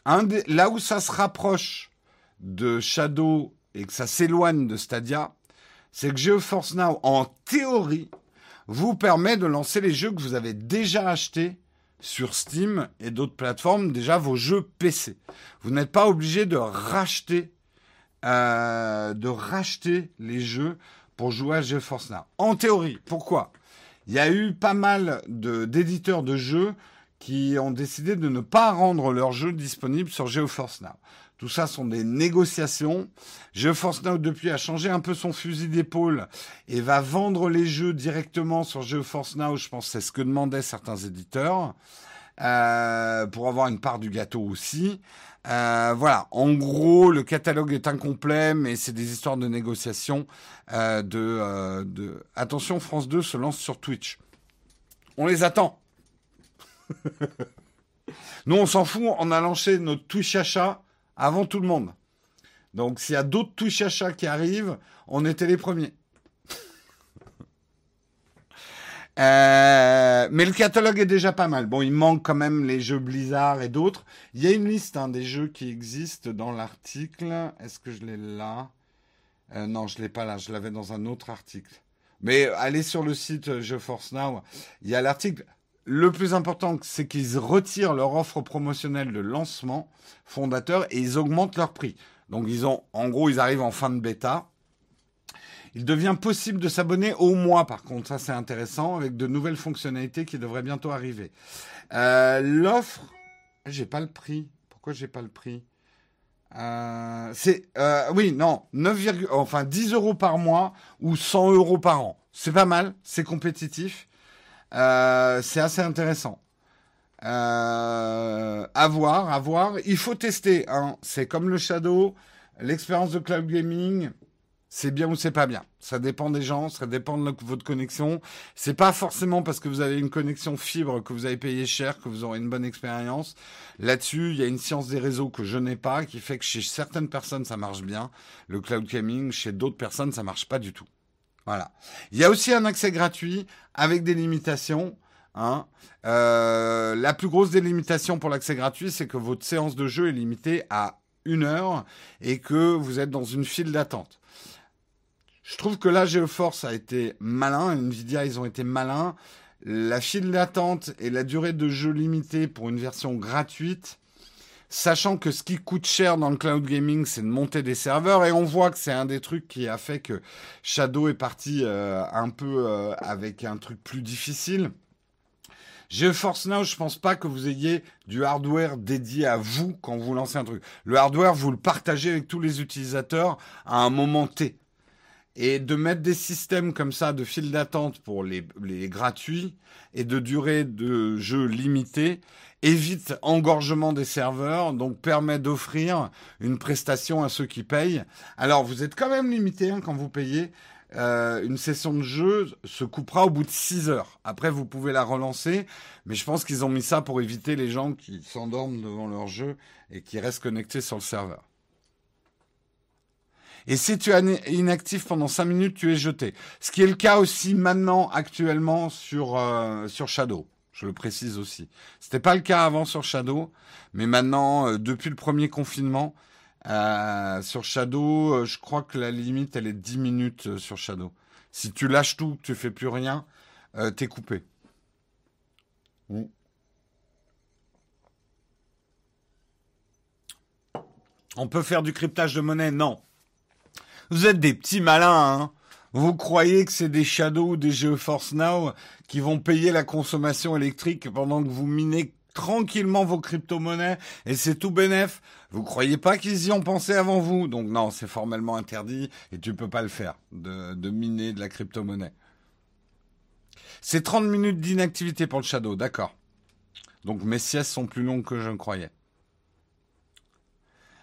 là où ça se rapproche de Shadow et que ça s'éloigne de Stadia, c'est que GeForce Now, en théorie, vous permet de lancer les jeux que vous avez déjà achetés sur Steam et d'autres plateformes, déjà vos jeux PC. Vous n'êtes pas obligé de racheter, euh, de racheter les jeux pour jouer à GeForce Now. En théorie, pourquoi? Il y a eu pas mal d'éditeurs de, jeux qui ont décidé de ne pas rendre leurs jeux disponibles sur GeForce Now. Tout ça sont des négociations. GeForce Now depuis a changé un peu son fusil d'épaule et va vendre les jeux directement sur GeForce Now. Je pense que c'est ce que demandaient certains éditeurs euh, pour avoir une part du gâteau aussi. Euh, voilà, en gros, le catalogue est incomplet, mais c'est des histoires de négociation. Euh, de, Attention, France 2 se lance sur Twitch. On les attend. *laughs* Nous, on s'en fout, on a lancé notre Twitch achat avant tout le monde. Donc, s'il y a d'autres Twitch achats qui arrivent, on était les premiers. *laughs* Euh, mais le catalogue est déjà pas mal. Bon, il manque quand même les jeux Blizzard et d'autres. Il y a une liste hein, des jeux qui existent dans l'article. Est-ce que je l'ai là? Euh, Non, je l'ai pas là. Je l'avais dans un autre article. Mais allez sur le site GeForce Now. Il y a l'article. Le plus important, c'est qu'ils retirent leur offre promotionnelle de lancement fondateur et ils augmentent leur prix. Donc ils ont, en gros, ils arrivent en fin de bêta. Il devient possible de s'abonner au mois, par contre, ça c'est intéressant, avec de nouvelles fonctionnalités qui devraient bientôt arriver. Euh, L'offre, j'ai pas le prix. Pourquoi j'ai pas le prix? Euh, C'est euh, oui, non, 9, enfin 10 euros par mois ou 100 euros par an. C'est pas mal, c'est compétitif, euh, c'est assez intéressant. Euh, à voir, à voir. Il faut tester. Hein. C'est comme le Shadow, l'expérience de cloud gaming c'est bien ou c'est pas bien. Ça dépend des gens, ça dépend de votre connexion. C'est pas forcément parce que vous avez une connexion fibre que vous avez payé cher que vous aurez une bonne expérience. Là-dessus, il y a une science des réseaux que je n'ai pas qui fait que chez certaines personnes ça marche bien, le cloud gaming, chez d'autres personnes ça marche pas du tout. Voilà. Il y a aussi un accès gratuit avec des limitations. Hein. Euh, la plus grosse des limitations pour l'accès gratuit, c'est que votre séance de jeu est limitée à une heure et que vous êtes dans une file d'attente. Je trouve que là, GeForce a été malin, Nvidia, ils ont été malins. La file d'attente et la durée de jeu limitée pour une version gratuite, sachant que ce qui coûte cher dans le cloud gaming, c'est de monter des serveurs, et on voit que c'est un des trucs qui a fait que Shadow est parti euh, un peu euh, avec un truc plus difficile. GeForce Now, je pense pas que vous ayez du hardware dédié à vous quand vous lancez un truc. Le hardware, vous le partagez avec tous les utilisateurs à un moment T. Et de mettre des systèmes comme ça de file d'attente pour les, les gratuits et de durée de jeu limitée évite engorgement des serveurs, donc permet d'offrir une prestation à ceux qui payent. Alors vous êtes quand même limité hein, quand vous payez. Euh, une session de jeu se coupera au bout de 6 heures. Après, vous pouvez la relancer, mais je pense qu'ils ont mis ça pour éviter les gens qui s'endorment devant leur jeu et qui restent connectés sur le serveur. Et si tu es inactif pendant 5 minutes, tu es jeté. Ce qui est le cas aussi maintenant, actuellement, sur, euh, sur Shadow. Je le précise aussi. C'était pas le cas avant sur Shadow, mais maintenant, euh, depuis le premier confinement, euh, sur Shadow, je crois que la limite, elle est 10 minutes sur Shadow. Si tu lâches tout, que tu fais plus rien, t'es coupé. On peut faire du cryptage de monnaie? Non. Vous êtes des petits malins, hein vous croyez que c'est des Shadow ou des GeForce Now qui vont payer la consommation électrique pendant que vous minez tranquillement vos crypto-monnaies et c'est tout bénef? Vous croyez pas qu'ils y ont pensé avant vous? Donc non, c'est formellement interdit et tu peux pas le faire de, de miner de la crypto-monnaie. C'est 30 minutes d'inactivité pour le Shadow, d'accord. Donc mes siestes sont plus longues que je ne croyais.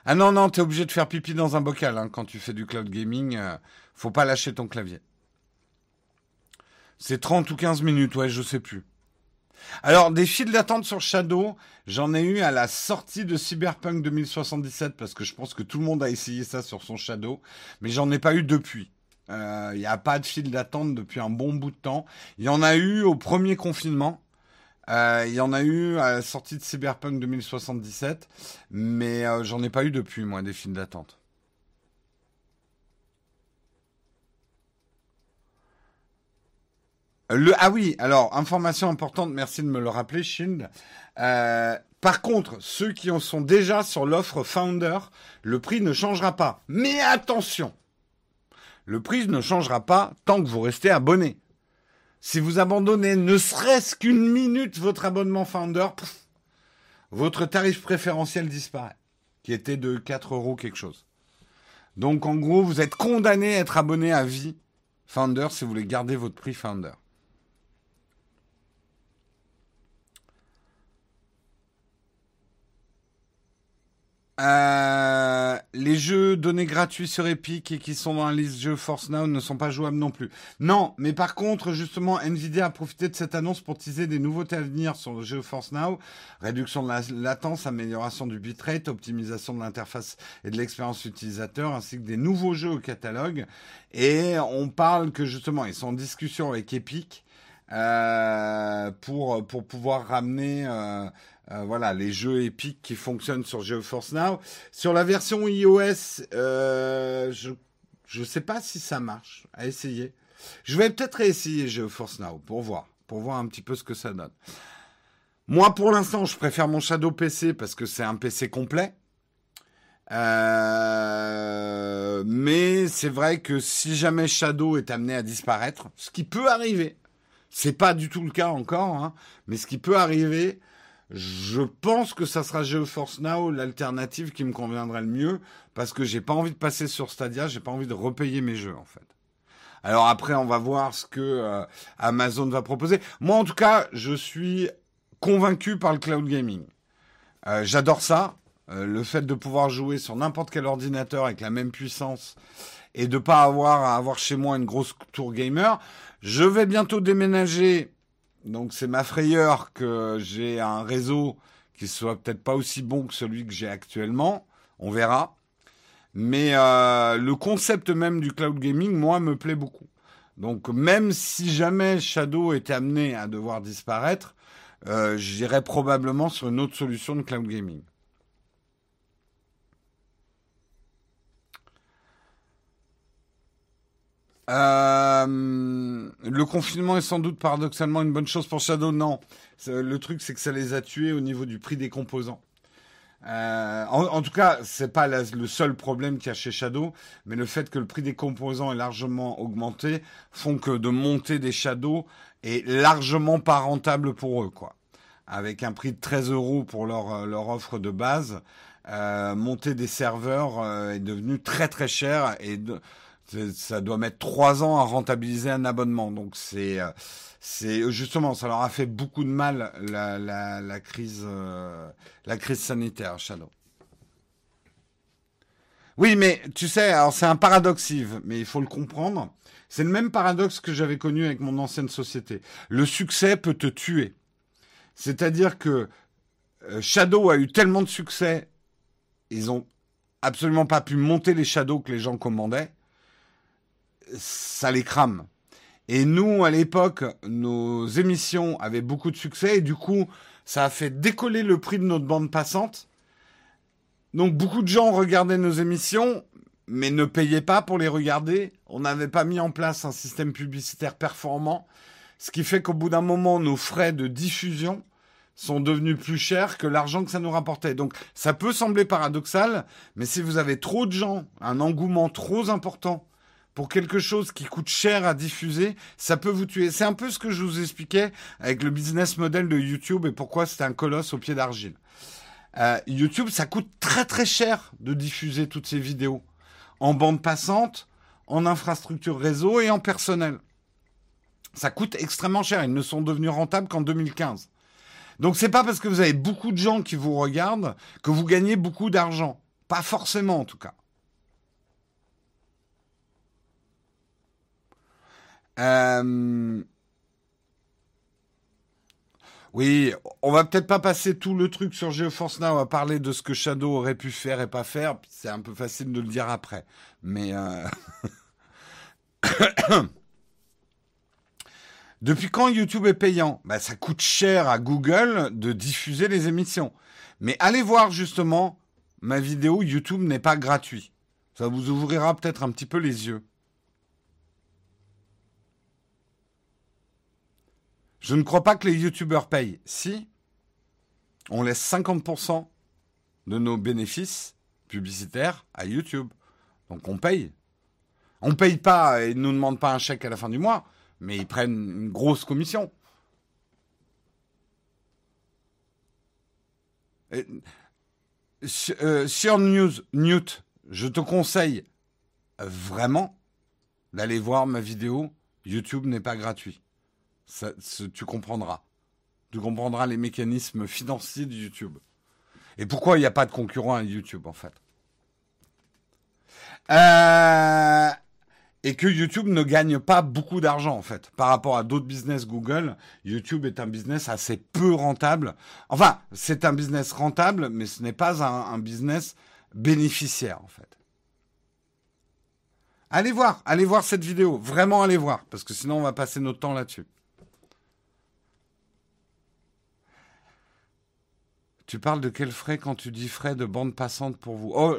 Ah non, non, t'es obligé de faire pipi dans un bocal hein, quand tu fais du cloud gaming. Euh, faut pas lâcher ton clavier. C'est 30 ou 15 minutes, ouais, je sais plus. Alors, des files d'attente sur Shadow, j'en ai eu à la sortie de Cyberpunk 2077 parce que je pense que tout le monde a essayé ça sur son Shadow, mais j'en ai pas eu depuis. Il euh, n'y a pas de file d'attente depuis un bon bout de temps. Il y en a eu au premier confinement. Euh, il y en a eu à la sortie de Cyberpunk 2077, mais euh, j'en ai pas eu depuis, moi, des files d'attente. Ah oui, alors, information importante, merci de me le rappeler, Shield. Euh, par contre, ceux qui en sont déjà sur l'offre Founder, le prix ne changera pas. Mais attention, le prix ne changera pas tant que vous restez abonné. Si vous abandonnez ne serait-ce qu'une minute votre abonnement Founder, votre tarif préférentiel disparaît, qui était de 4 euros quelque chose. Donc en gros, vous êtes condamné à être abonné à vie Founder si vous voulez garder votre prix Founder. Euh, les jeux donnés gratuits sur Epic et qui sont dans la liste jeux Force Now ne sont pas jouables non plus. Non, mais par contre, justement, Nvidia a profité de cette annonce pour teaser des nouveautés à venir sur le jeu Force Now. Réduction de la latence, amélioration du bitrate, optimisation de l'interface et de l'expérience utilisateur, ainsi que des nouveaux jeux au catalogue. Et on parle que justement, ils sont en discussion avec Epic euh, pour, pour pouvoir ramener... Euh, euh, voilà, les jeux épiques qui fonctionnent sur GeoForce Now. Sur la version iOS, euh, je ne sais pas si ça marche. À essayer. Je vais peut-être essayer GeoForce Now pour voir, pour voir un petit peu ce que ça donne. Moi, pour l'instant, je préfère mon Shadow PC parce que c'est un PC complet. Euh, mais c'est vrai que si jamais Shadow est amené à disparaître, ce qui peut arriver, c'est pas du tout le cas encore, hein, mais ce qui peut arriver, je pense que ça sera GeoForce Now l'alternative qui me conviendrait le mieux parce que j'ai pas envie de passer sur Stadia, j'ai pas envie de repayer mes jeux en fait. Alors après, on va voir ce que euh, Amazon va proposer. Moi, en tout cas, je suis convaincu par le cloud gaming. Euh, j'adore ça. Euh, le fait de pouvoir jouer sur n'importe quel ordinateur avec la même puissance et de pas avoir à avoir chez moi une grosse tour gamer. Je vais bientôt déménager donc c'est ma frayeur que j'ai un réseau qui soit peut-être pas aussi bon que celui que j'ai actuellement. On verra. Mais euh, le concept même du cloud gaming, moi, me plaît beaucoup. Donc même si jamais Shadow était amené à devoir disparaître, euh, probablement sur une autre solution de cloud gaming. Euh, le confinement est sans doute paradoxalement une bonne chose pour Shadow. Non, le truc c'est que ça les a tués au niveau du prix des composants. Euh, en, tout cas, c'est pas le seul problème qu'il y a chez Shadow, mais le fait que le prix des composants est largement augmenté font que de monter des Shadow est largement pas rentable pour eux, quoi. Avec un prix de 13 euros pour leur, leur offre de base, euh, monter des serveurs euh, est devenu très très cher et de, ça doit mettre trois ans à rentabiliser un abonnement. Donc c'est euh, justement ça leur a fait beaucoup de mal la, la, crise euh, la crise sanitaire Shadow. Oui, mais tu sais, alors c'est un paradoxe, Yves, mais il faut le comprendre. C'est le même paradoxe que j'avais connu avec mon ancienne société. Le succès peut te tuer. C'est-à-dire que euh, Shadow a eu tellement de succès, ils ont absolument pas pu monter les Shadows que les gens commandaient ça les crame. Et nous, à l'époque, nos émissions avaient beaucoup de succès et du coup, ça a fait décoller le prix de notre bande passante. Donc beaucoup de gens regardaient nos émissions, mais ne payaient pas pour les regarder. On n'avait pas mis en place un système publicitaire performant, ce qui fait qu'au bout d'un moment, nos frais de diffusion sont devenus plus chers que l'argent que ça nous rapportait. Donc ça peut sembler paradoxal, mais si vous avez trop de gens, un engouement trop important pour quelque chose qui coûte cher à diffuser, ça peut vous tuer. C'est un peu ce que je vous expliquais avec le business model de YouTube et pourquoi c'est un colosse au pied d'argile. Euh, YouTube, ça coûte très très cher de diffuser toutes ces vidéos en bande passante, en infrastructure réseau et en personnel. Ça coûte extrêmement cher. Ils ne sont devenus rentables qu'en 2015. Donc c'est pas parce que vous avez beaucoup de gens qui vous regardent que vous gagnez beaucoup d'argent. Pas forcément en tout cas. Euh, oui, on va peut-être pas passer tout le truc sur GeoForce Now à parler de ce que Shadow aurait pu faire et pas faire. C'est un peu facile de le dire après. Mais euh, *coughs* depuis quand YouTube est payant? Bah, Ça coûte cher à Google de diffuser les émissions. Mais allez voir justement ma vidéo YouTube n'est pas gratuit. Ça vous ouvrira peut-être un petit peu les yeux. Je ne crois pas que les youtubeurs payent. Si, on laisse 50% de nos bénéfices publicitaires à YouTube. Donc on paye. On ne paye pas et ils ne nous demandent pas un chèque à la fin du mois, mais ils prennent une grosse commission. Euh, sur News, Newt, je te conseille vraiment d'aller voir ma vidéo. YouTube n'est pas gratuit tu comprendras. Tu comprendras les mécanismes financiers de YouTube. Et pourquoi il n'y a pas de concurrent à YouTube, en fait? Euh, et que YouTube ne gagne pas beaucoup d'argent, en fait. Par rapport à d'autres business Google, YouTube est un business assez peu rentable. Enfin, c'est un business rentable, mais ce n'est pas un business bénéficiaire, en fait. Allez voir, allez voir cette vidéo. Vraiment, allez voir. Parce que sinon, on va passer notre temps là-dessus. Tu parles de quel frais quand tu dis frais de bande passante pour vous? Oh,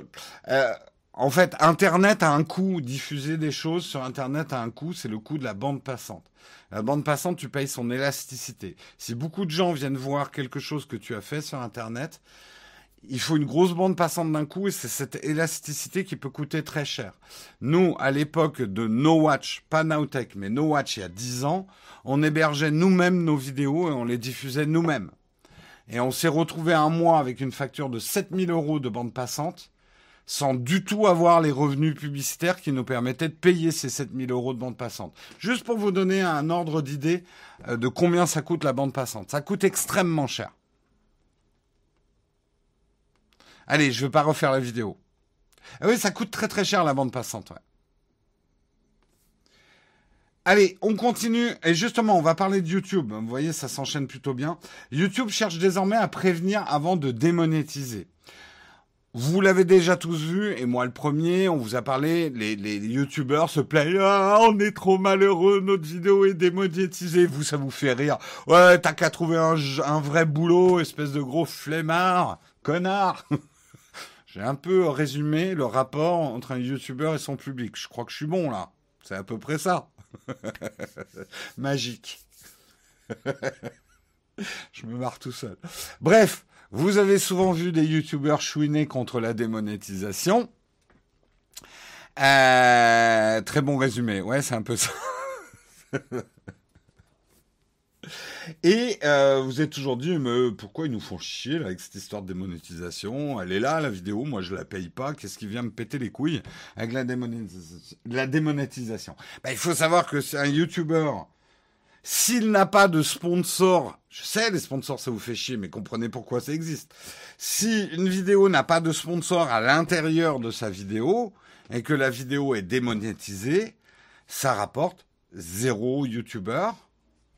euh, En fait, Internet a un coût. Diffuser des choses sur Internet a un coût. C'est le coût de la bande passante. La bande passante, tu payes son élasticité. Si beaucoup de gens viennent voir quelque chose que tu as fait sur Internet, il faut une grosse bande passante d'un coup et c'est cette élasticité qui peut coûter très cher. Nous, à l'époque de No Watch, pas Nowtech, mais No Watch il y a 10 ans, on hébergeait nous-mêmes nos vidéos et on les diffusait nous-mêmes. Et on s'est retrouvé un mois avec une facture de 7000 euros de bande passante, sans du tout avoir les revenus publicitaires qui nous permettaient de payer ces 7000 euros de bande passante. Juste pour vous donner un ordre d'idée euh, de combien ça coûte la bande passante. Ça coûte extrêmement cher. Allez, je ne vais pas refaire la vidéo. Ah oui, ça coûte très très cher la bande passante. Ouais. Allez, on continue. Et justement, on va parler de YouTube. Vous voyez, ça s'enchaîne plutôt bien. YouTube cherche désormais à prévenir avant de démonétiser. Vous l'avez déjà tous vu, et moi le premier, on vous a parlé, les, les youtubeurs se plaignent, ah, on est trop malheureux, notre vidéo est démonétisée, vous, ça vous fait rire. Ouais, t'as qu'à trouver un, vrai boulot, espèce de gros flemmard, connard. *laughs* J'ai un peu résumé le rapport entre un youtubeur et son public. Je crois que je suis bon là. C'est à peu près ça. *laughs* Magique. *laughs* Je me marre tout seul. Bref, vous avez souvent vu des youtubeurs chouiner contre la démonétisation. Euh, très bon résumé. Ouais, c'est un peu ça. *laughs* Et euh, vous êtes toujours dit, mais pourquoi ils nous font chier avec cette histoire de démonétisation? Elle est là, la vidéo, moi je la paye pas. Qu'est-ce qui vient me péter les couilles avec la, démonétisation, bah, Il faut savoir que c'est un YouTuber. S'il n'a pas de sponsor, je sais, les sponsors, ça vous fait chier, mais comprenez pourquoi ça existe. Si une vidéo n'a pas de sponsor à l'intérieur de sa vidéo et que la vidéo est démonétisée, ça rapporte zéro YouTuber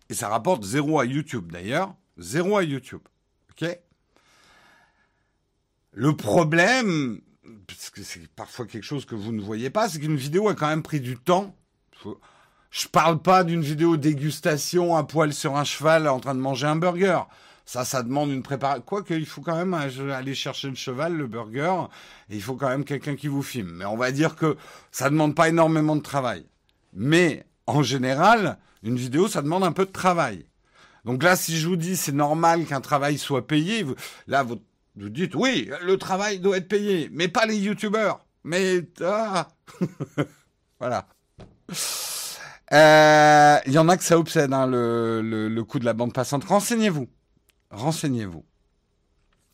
et ça rapporte zéro à YouTube d'ailleurs. Zéro à YouTube. OK? Le problème, parce que c'est parfois quelque chose que vous ne voyez pas, c'est qu'une vidéo a quand même pris du temps. Je parle pas d'une vidéo dégustation à poil sur un cheval en train de manger un burger. Ça, ça demande une préparation. Quoique, il faut quand même aller chercher le cheval, le burger, et il faut quand même quelqu'un qui vous filme. Mais on va dire que ça demande pas énormément de travail. Mais, en général, une vidéo, ça demande un peu de travail. Donc là, si je vous dis c'est normal qu'un travail soit payé, là, vous, vous dites oui, le travail doit être payé, mais pas les youtubeurs. Mais ah. *laughs* voilà. Euh, il y en a que ça obsède, hein, le, le, le coût de la bande passante. Renseignez-vous. Renseignez-vous.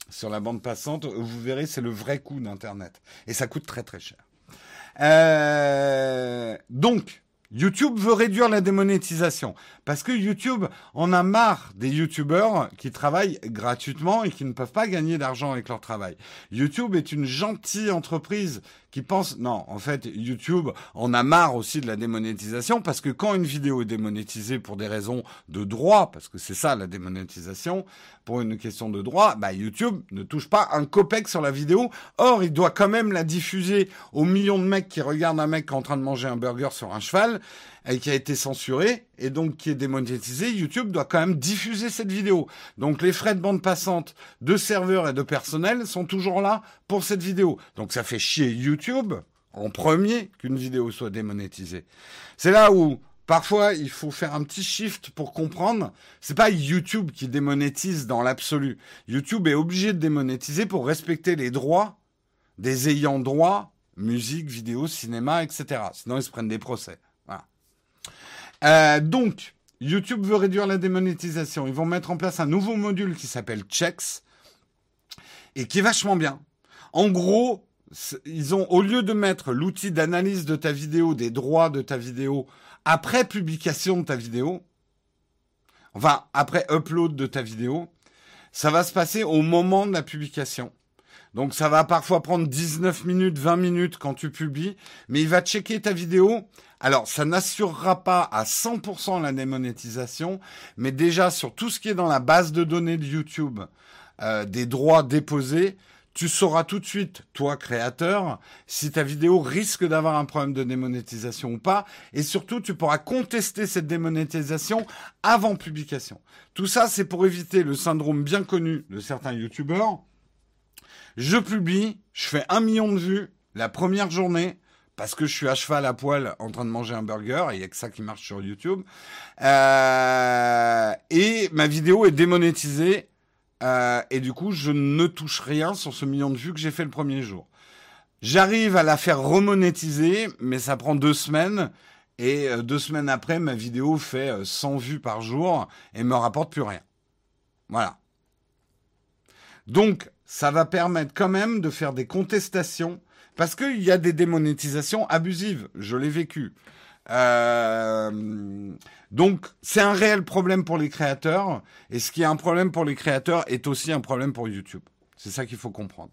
Sur la bande passante, vous verrez, c'est le vrai coût d'Internet. Et ça coûte très très cher. Euh, donc, YouTube veut réduire la démonétisation parce que YouTube en a marre des YouTubeurs qui travaillent gratuitement et qui ne peuvent pas gagner d'argent avec leur travail. YouTube est une gentille entreprise qui pense non, en fait, YouTube en a marre aussi de la démonétisation parce que quand une vidéo est démonétisée pour des raisons de droit, parce que c'est ça la démonétisation, pour une question de droit, bah YouTube ne touche pas un copec sur la vidéo. Or, il doit quand même la diffuser aux millions de mecs qui regardent un mec en train de manger un burger sur un cheval et qui a été censuré et donc qui est démonétisé, YouTube doit quand même diffuser cette vidéo. Donc les frais de bande passante de serveurs et de personnel sont toujours là pour cette vidéo. Donc ça fait chier YouTube en premier qu'une vidéo soit démonétisée. C'est là où parfois il faut faire un petit shift pour comprendre. C'est pas YouTube qui démonétise dans l'absolu. YouTube est obligé de démonétiser pour respecter les droits des ayants droit, musique, vidéo, cinéma, etc. Sinon ils se prennent des procès. Euh, donc, YouTube veut réduire la démonétisation. Ils vont mettre en place un nouveau module qui s'appelle Checks et qui est vachement bien. En gros, ils ont, au lieu de mettre l'outil d'analyse de ta vidéo, des droits de ta vidéo, après publication de ta vidéo, enfin, après upload de ta vidéo, ça va se passer au moment de la publication. Donc ça va parfois prendre 19 minutes, 20 minutes quand tu publies, mais il va checker ta vidéo. Alors ça n'assurera pas à 100% la démonétisation, mais déjà sur tout ce qui est dans la base de données de YouTube, euh, des droits déposés, tu sauras tout de suite, toi créateur, si ta vidéo risque d'avoir un problème de démonétisation ou pas, et surtout tu pourras contester cette démonétisation avant publication. Tout ça, c'est pour éviter le syndrome bien connu de certains YouTubeurs je publie, je fais un million de vues la première journée parce que je suis à cheval à poil en train de manger un burger et il y a que ça qui marche sur YouTube. Euh, et ma vidéo est démonétisée euh, et du coup je ne touche rien sur ce million de vues que j'ai fait le premier jour. J'arrive à la faire remonétiser, mais ça prend deux semaines. Et euh, deux semaines après, ma vidéo fait 100 vues par jour et me rapporte plus rien. Voilà. Donc, ça va permettre quand même de faire des contestations, parce qu'il y a des démonétisations abusives, je l'ai vécu. Euh, donc c'est un réel problème pour les créateurs, et ce qui est un problème pour les créateurs est aussi un problème pour YouTube. C'est ça qu'il faut comprendre.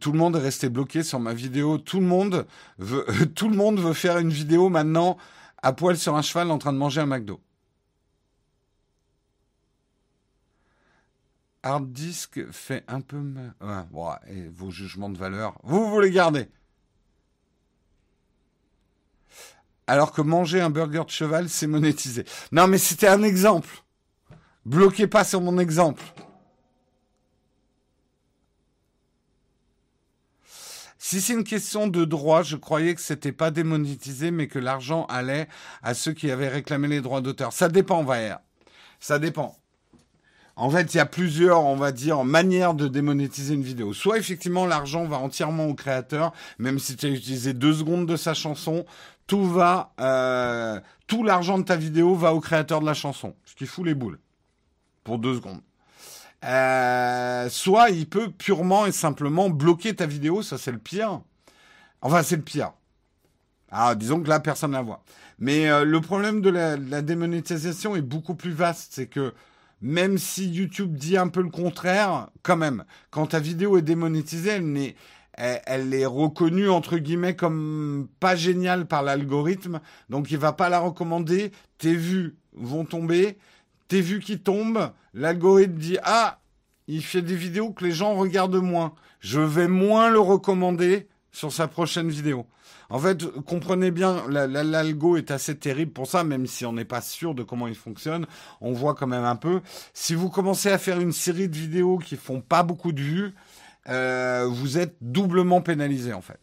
Tout le monde est resté bloqué sur ma vidéo. Tout le monde veut, *laughs* tout le monde veut faire une vidéo maintenant à poil sur un cheval en train de manger un McDo. Hard disk fait un peu mal. et vos jugements de valeur, vous, vous les gardez. Alors que manger un burger de cheval, c'est monétisé. Non, mais c'était un exemple. Bloquez pas sur mon exemple. Si c'est une question de droit, je croyais que c'était pas démonétisé, mais que l'argent allait à ceux qui avaient réclamé les droits d'auteur. Ça dépend, Vaer. Ça dépend. En fait, il y a plusieurs, on va dire, manières de démonétiser une vidéo. Soit effectivement l'argent va entièrement au créateur, même si tu as utilisé deux secondes de sa chanson, tout va, euh, tout l'argent de ta vidéo va au créateur de la chanson, ce qui fout les boules pour deux secondes. Euh, soit il peut purement et simplement bloquer ta vidéo, ça c'est le pire. Enfin, c'est le pire. Ah, disons que là, personne ne la voit. Mais euh, le problème de la, la démonétisation est beaucoup plus vaste, c'est que même si YouTube dit un peu le contraire, quand même, quand ta vidéo est démonétisée, elle est, reconnue entre guillemets comme pas géniale par l'algorithme, donc il va pas la recommander. Tes vues vont tomber, tes vues qui tombent, l'algorithme dit ah, il fait des vidéos que les gens regardent moins, je vais moins le recommander sur sa prochaine vidéo. En fait, comprenez bien, l'algo est assez terrible pour ça, même si on n'est pas sûr de comment il fonctionne. On voit quand même un peu. Si vous commencez à faire une série de vidéos qui font pas beaucoup de vues, euh, vous êtes doublement pénalisé en fait.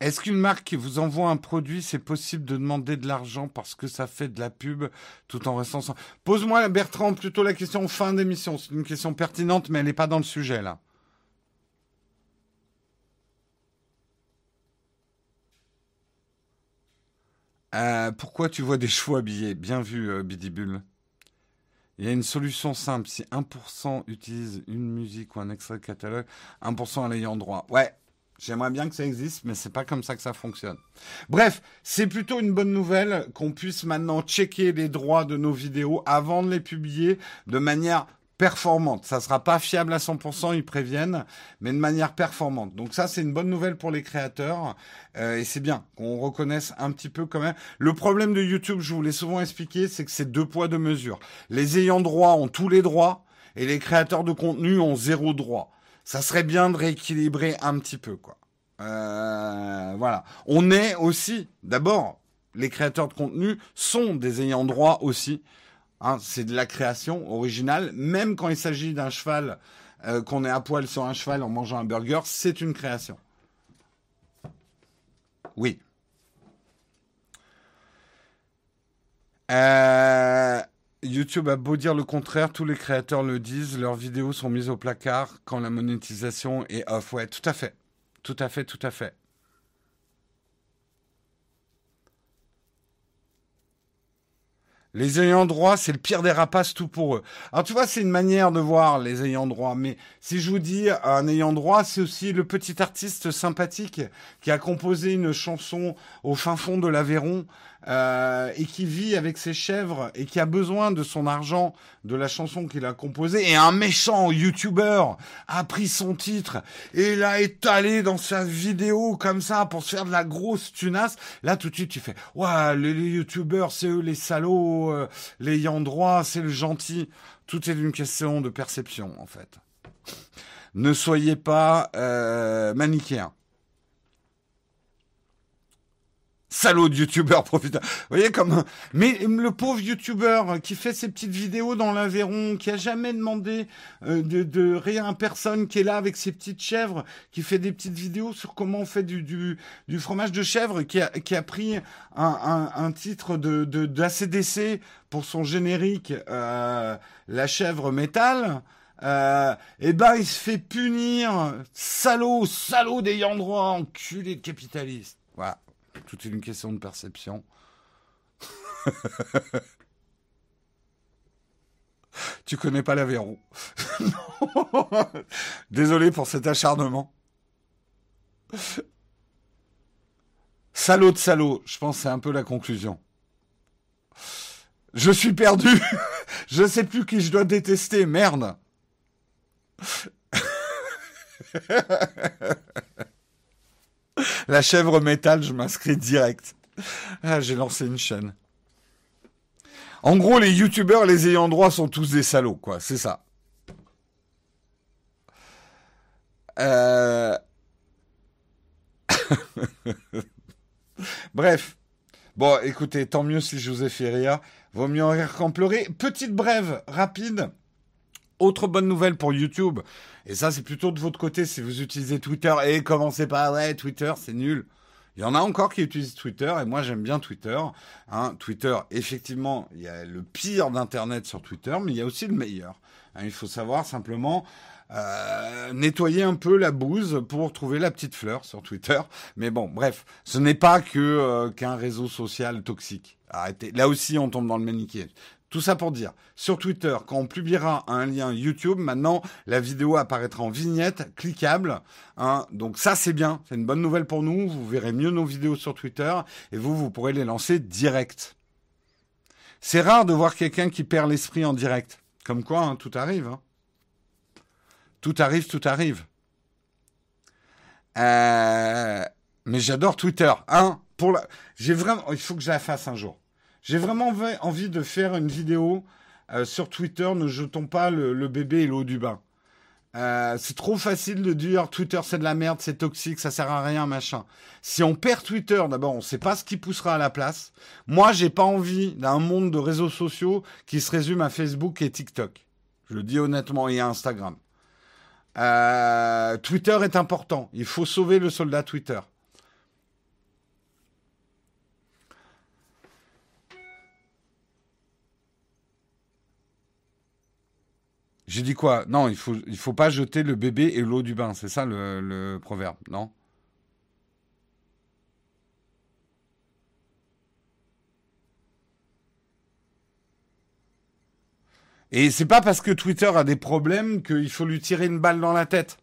Est-ce qu'une marque qui vous envoie un produit, c'est possible de demander de l'argent parce que ça fait de la pub tout en restant sans... Pose-moi, Bertrand, plutôt la question fin d'émission. C'est une question pertinente, mais elle n'est pas dans le sujet, là. Euh, pourquoi tu vois des *laughs* chevaux habillés? Bien vu, euh, Bidibule. Il y a une solution simple. Si 1% utilise une musique ou un extrait de catalogue, 1% à l'ayant droit. Ouais, J'aimerais bien que ça existe, mais c'est pas comme ça que ça fonctionne. Bref, c'est plutôt une bonne nouvelle qu'on puisse maintenant checker les droits de nos vidéos avant de les publier de manière performante. Ça sera pas fiable à 100%, ils préviennent, mais de manière performante. Donc ça, c'est une bonne nouvelle pour les créateurs. Euh, et c'est bien qu'on reconnaisse un petit peu quand même. Le problème de YouTube, je vous l'ai souvent expliqué, c'est que c'est deux poids, deux mesures. Les ayants droit ont tous les droits et les créateurs de contenu ont zéro droit. Ça serait bien de rééquilibrer un petit peu, quoi. Euh, voilà. On est aussi, d'abord, les créateurs de contenu sont des ayants droit aussi. Hein, c'est de la création originale, même quand il s'agit d'un cheval, euh, qu'on est à poil sur un cheval en mangeant un burger, c'est une création. Oui. Euh, YouTube a beau dire le contraire, tous les créateurs le disent, leurs vidéos sont mises au placard quand la monétisation est off. Ouais, tout à fait. Tout à fait, tout à fait. Les ayants droit, c'est le pire des rapaces, tout pour eux. Alors tu vois, c'est une manière de voir les ayants droit. Mais si je vous dis un ayant droit, c'est aussi le petit artiste sympathique qui a composé une chanson au fin fond de l'Aveyron euh, et qui vit avec ses chèvres et qui a besoin de son argent de la chanson qu'il a composée. Et un méchant YouTuber a pris son titre et l'a étalé dans sa vidéo comme ça pour se faire de la grosse tunasse. Là, tout de suite, tu fais, ouais, les, YouTubers, c'est eux les salauds, euh, les ayants droit, c'est le gentil. Tout est une question de perception, en fait. Ne soyez pas euh, manichéens. Salaud de youtubeur profiteur. Vous voyez comme mais le pauvre youtubeur qui fait ses petites vidéos dans l'Aveyron, qui a jamais demandé euh, de, de, rien à personne, qui est là avec ses petites chèvres, qui fait des petites vidéos sur comment on fait du, du, du fromage de chèvre, qui a, qui a pris un, un, un titre de d'ACDC pour son générique, euh, la chèvre métal. Euh, et eh ben il se fait punir, salaud, salaud d'ayant droit, enculé de capitaliste. Voilà. Tout est une question de perception. *laughs* tu connais pas l'Aveyron. *laughs* Désolé pour cet acharnement. Salaud de salaud, je pense que c'est un peu la conclusion. Je suis perdu. *laughs* je sais plus qui je dois détester, merde. La chèvre métal, je m'inscris direct. Ah, j'ai lancé une chaîne. En gros, les youtubeurs, les ayants droit sont tous des salauds, quoi. C'est ça. Euh. *laughs* Bref. Bon, écoutez, tant mieux si je vous ai fait rire. Vaut mieux en rire qu'en pleurer. Petite brève, rapide. Autre bonne nouvelle pour YouTube, et ça c'est plutôt de votre côté si vous utilisez Twitter, et commencez pas, ouais, Twitter c'est nul. Il y en a encore qui utilisent Twitter, et moi j'aime bien Twitter. Hein, Twitter, effectivement, il y a le pire d'Internet sur Twitter, mais il y a aussi le meilleur. Hein, il faut savoir simplement euh, nettoyer un peu la bouse pour trouver la petite fleur sur Twitter. Mais bon, bref, ce n'est pas que euh, qu'un réseau social toxique. Arrêtez. Là aussi, on tombe dans le manichéisme. Tout ça pour dire, sur Twitter, quand on publiera un lien YouTube, maintenant, la vidéo apparaîtra en vignette, cliquable. Hein, donc ça, c'est bien, c'est une bonne nouvelle pour nous. Vous verrez mieux nos vidéos sur Twitter et vous, vous pourrez les lancer direct. C'est rare de voir quelqu'un qui perd l'esprit en direct. Comme quoi, hein, tout arrive. Hein. Tout arrive, tout arrive. Euh, mais j'adore Twitter. Pour la... J'ai vraiment... Il faut que je la fasse un jour. J'ai vraiment envie de faire une vidéo euh, sur Twitter. Ne jetons pas le, bébé et l'eau du bain. Euh, c'est trop facile de dire Twitter c'est de la merde, c'est toxique, ça sert à rien, machin. Si on perd Twitter, d'abord, on sait pas ce qui poussera à la place. Moi, j'ai pas envie d'un monde de réseaux sociaux qui se résume à Facebook et TikTok. Je le dis honnêtement, et à Instagram. Euh, Twitter est important. Il faut sauver le soldat Twitter. J'ai dit quoi? Non, il faut, faut pas jeter le bébé et l'eau du bain. C'est ça le, le proverbe, non? Et c'est pas parce que Twitter a des problèmes qu'il faut lui tirer une balle dans la tête.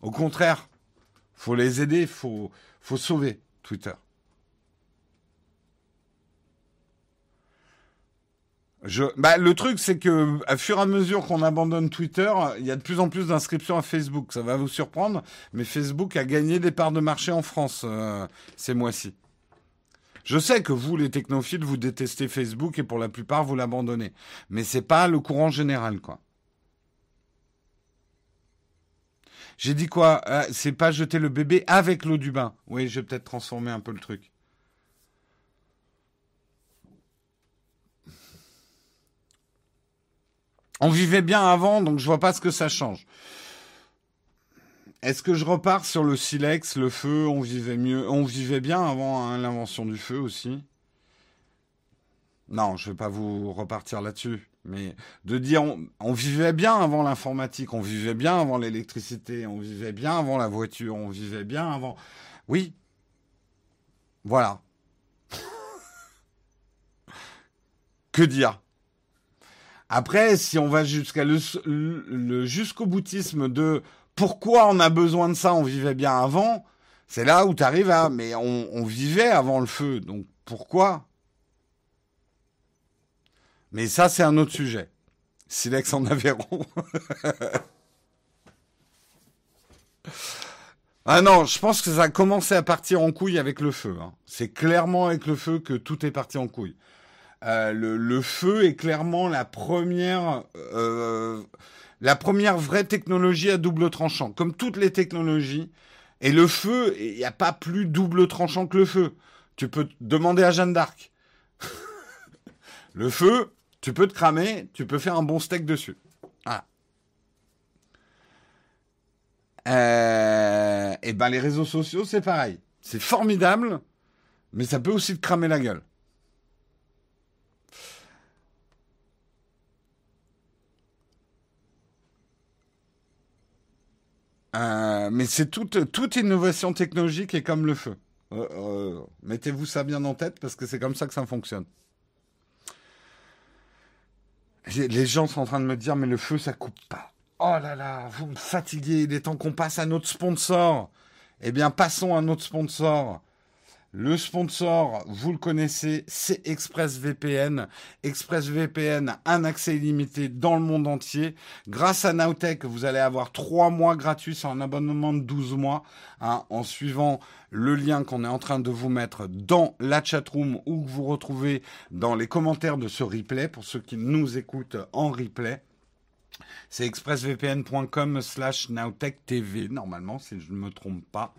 Au contraire, faut les aider, faut, faut sauver Twitter. Bah, le truc, c'est que, à fur et à mesure qu'on abandonne Twitter, il y a de plus en plus d'inscriptions à Facebook. Ça va vous surprendre, mais Facebook a gagné des parts de marché en France euh, ces mois-ci. Je sais que vous, les technophiles, vous détestez Facebook et pour la plupart, vous l'abandonnez. Mais c'est pas le courant général, quoi. J'ai dit quoi? Euh, C'est pas jeter le bébé avec l'eau du bain. Oui, je vais peut-être transformer un peu le truc. On vivait bien avant, donc je vois pas ce que ça change. Est-ce que je repars sur le silex, le feu On vivait mieux, on vivait bien avant hein, l'invention du feu aussi? Non, je vais pas vous repartir là-dessus, mais de dire on, vivait bien avant l'informatique, on vivait bien avant l'électricité, on vivait bien avant la voiture, on vivait bien avant. Oui. Voilà. *laughs* que dire? Après, si on va jusqu'à le, jusqu'au boutisme de pourquoi on a besoin de ça, on vivait bien avant, c'est là où tu arrives à mais on, vivait avant le feu, donc pourquoi? Mais ça, c'est un autre sujet. Silex en Aveyron. *laughs* ah non, je pense que ça a commencé à partir en couille avec le feu. Hein. C'est clairement avec le feu que tout est parti en couille. Euh, le, feu est clairement la première, euh, la première vraie technologie à double tranchant. Comme toutes les technologies, et le feu, il n'y a pas plus double tranchant que le feu. Tu peux demander à Jeanne d'Arc. *laughs* le feu, tu peux te cramer, tu peux faire un bon steak dessus. Ah. et ben les réseaux sociaux, c'est pareil. C'est formidable, mais ça peut aussi te cramer la gueule. Euh, mais c'est toute, toute innovation technologique est comme le feu. Euh, euh, mettez-vous ça bien en tête parce que c'est comme ça que ça fonctionne. Les gens sont en train de me dire mais le feu ça coupe pas. Oh là là, vous me fatiguez. Il est temps qu'on passe à notre sponsor. Eh bien, passons à notre sponsor. Le sponsor, vous le connaissez, c'est ExpressVPN. ExpressVPN, un accès illimité dans le monde entier. Grâce à Nowtech, vous allez avoir trois mois gratuits sur un abonnement de 12 mois hein, en suivant le lien qu'on est en train de vous mettre dans la chatroom ou que vous retrouvez dans les commentaires de ce replay pour ceux qui nous écoutent en replay. C'est expressvpn.com slash nowtechtv, normalement, si je ne me trompe pas.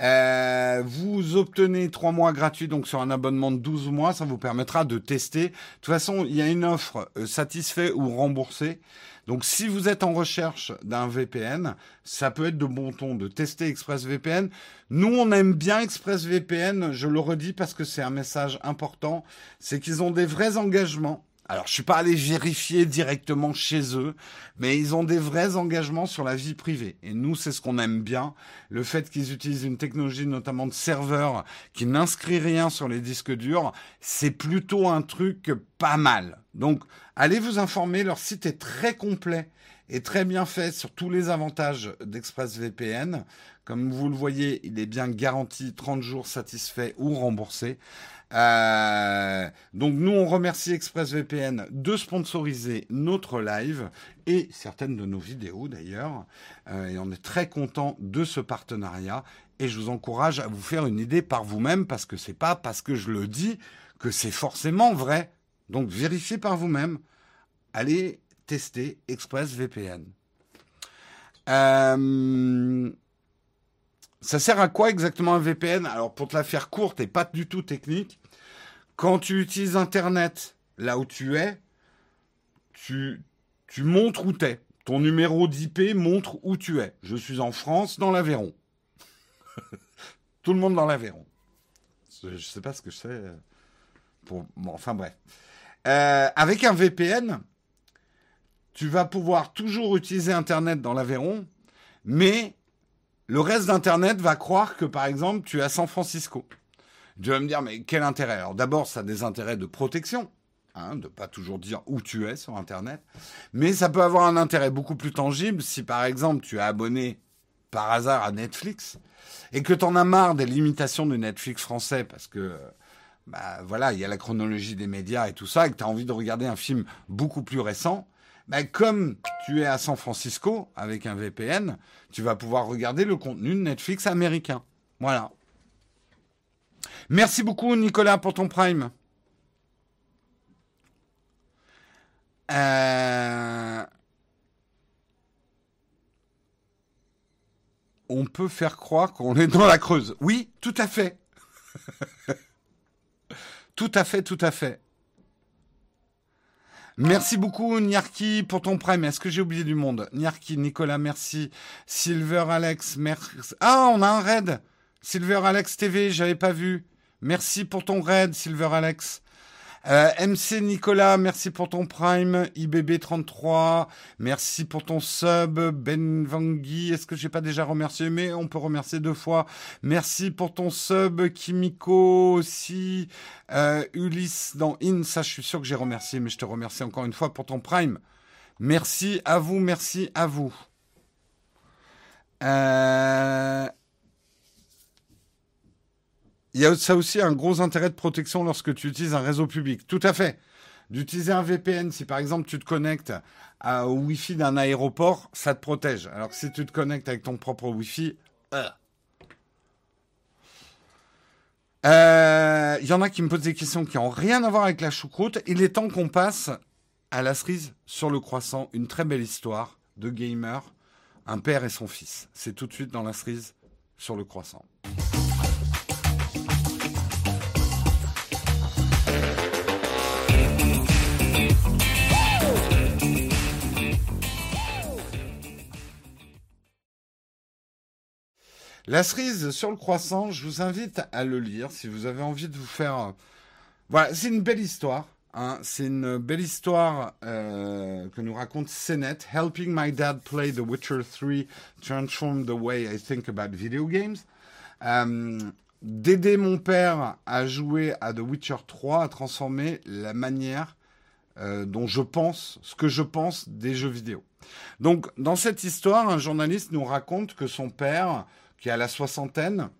Euh, vous obtenez trois mois gratuits donc sur un abonnement de 12 mois, ça vous permettra de tester. De toute façon, il y a une offre euh, satisfait ou remboursé. Donc si vous êtes en recherche d'un VPN, ça peut être de bon ton de tester ExpressVPN. Nous, on aime bien ExpressVPN, je le redis parce que c'est un message important, c'est qu'ils ont des vrais engagements alors, je suis pas allé vérifier directement chez eux, mais ils ont des vrais engagements sur la vie privée. Et nous, c'est ce qu'on aime bien. Le fait qu'ils utilisent une technologie, notamment de serveur, qui n'inscrit rien sur les disques durs, c'est plutôt un truc pas mal. Donc, allez vous informer. Leur site est très complet et très bien fait sur tous les avantages d'ExpressVPN. Comme vous le voyez, il est bien garanti 30 jours satisfait ou remboursé. Euh, donc nous, on remercie ExpressVPN de sponsoriser notre live et certaines de nos vidéos d'ailleurs. Euh, et on est très content de ce partenariat. Et je vous encourage à vous faire une idée par vous-même parce que c'est pas parce que je le dis que c'est forcément vrai. Donc vérifiez par vous-même. Allez tester ExpressVPN. Euh, ça sert à quoi exactement un VPN Alors pour te la faire courte et pas du tout technique, quand tu utilises Internet là où tu es, tu, montres où tu es. Ton numéro d'IP montre où tu es. Je suis en France, dans l'Aveyron. *laughs* Tout le monde dans l'Aveyron. Je ne sais pas ce que je sais. Euh, pour... Enfin bref. Euh, avec un VPN, tu vas pouvoir toujours utiliser Internet dans l'Aveyron, mais le reste d'Internet va croire que, par exemple, tu es à San Francisco. Tu vas me dire, mais quel intérêt? Alors d'abord, ça a des intérêts de protection. hein, de pas toujours dire où tu es sur Internet. Mais ça peut avoir un intérêt beaucoup plus tangible si, par exemple, tu es abonné par hasard à Netflix et que tu en as marre des limitations de Netflix français parce que bah, voilà, il y a la chronologie des médias et tout ça, et que tu as envie de regarder un film beaucoup plus récent, bah, comme tu es à San Francisco avec un VPN, tu vas pouvoir regarder le contenu de Netflix américain. Voilà. Merci beaucoup Nicolas pour ton prime. Euh, on peut faire croire qu'on est dans la Creuse. Oui, tout à fait. *laughs* tout à fait, tout à fait. Merci beaucoup, Niarki, pour ton prime. Est-ce que j'ai oublié du monde? Niarki, Nicolas, merci. Silver Alex, merci. Ah, on a un raid. Silver Alex TV, j'avais pas vu. Merci pour ton raid, Silver Alex. Euh, MC Nicolas, merci pour ton prime. IBB33, merci pour ton sub. Ben Vangui, est-ce que j'ai pas déjà remercié? Mais on peut remercier deux fois. Merci pour ton sub. Kimiko aussi. Euh, Ulysse dans In, ça je suis sûr que j'ai remercié, mais je te remercie encore une fois pour ton prime. Merci à vous, merci à vous. Euh, il y a ça aussi un gros intérêt de protection lorsque tu utilises un réseau public. Tout à fait. D'utiliser un VPN, si par exemple tu te connectes au Wi-Fi d'un aéroport, ça te protège. Alors que si tu te connectes avec ton propre Wi-Fi, euh. Euh, il y en a qui me posent des questions qui n'ont rien à voir avec la choucroute. Il est temps qu'on passe à la cerise sur le croissant. Une très belle histoire de gamer, un père et son fils. C'est tout de suite dans la cerise sur le croissant. La cerise sur le croissant, je vous invite à le lire si vous avez envie de vous faire. Voilà, c'est une belle histoire. Hein. C'est une belle histoire euh, que nous raconte CNET. Helping my dad play The Witcher 3 transformed the way I think about video games. Euh, D'aider mon père à jouer à The Witcher 3 a transformé la manière euh, dont je pense, ce que je pense des jeux vidéo. Donc, dans cette histoire, un journaliste nous raconte que son père qui a la soixantaine,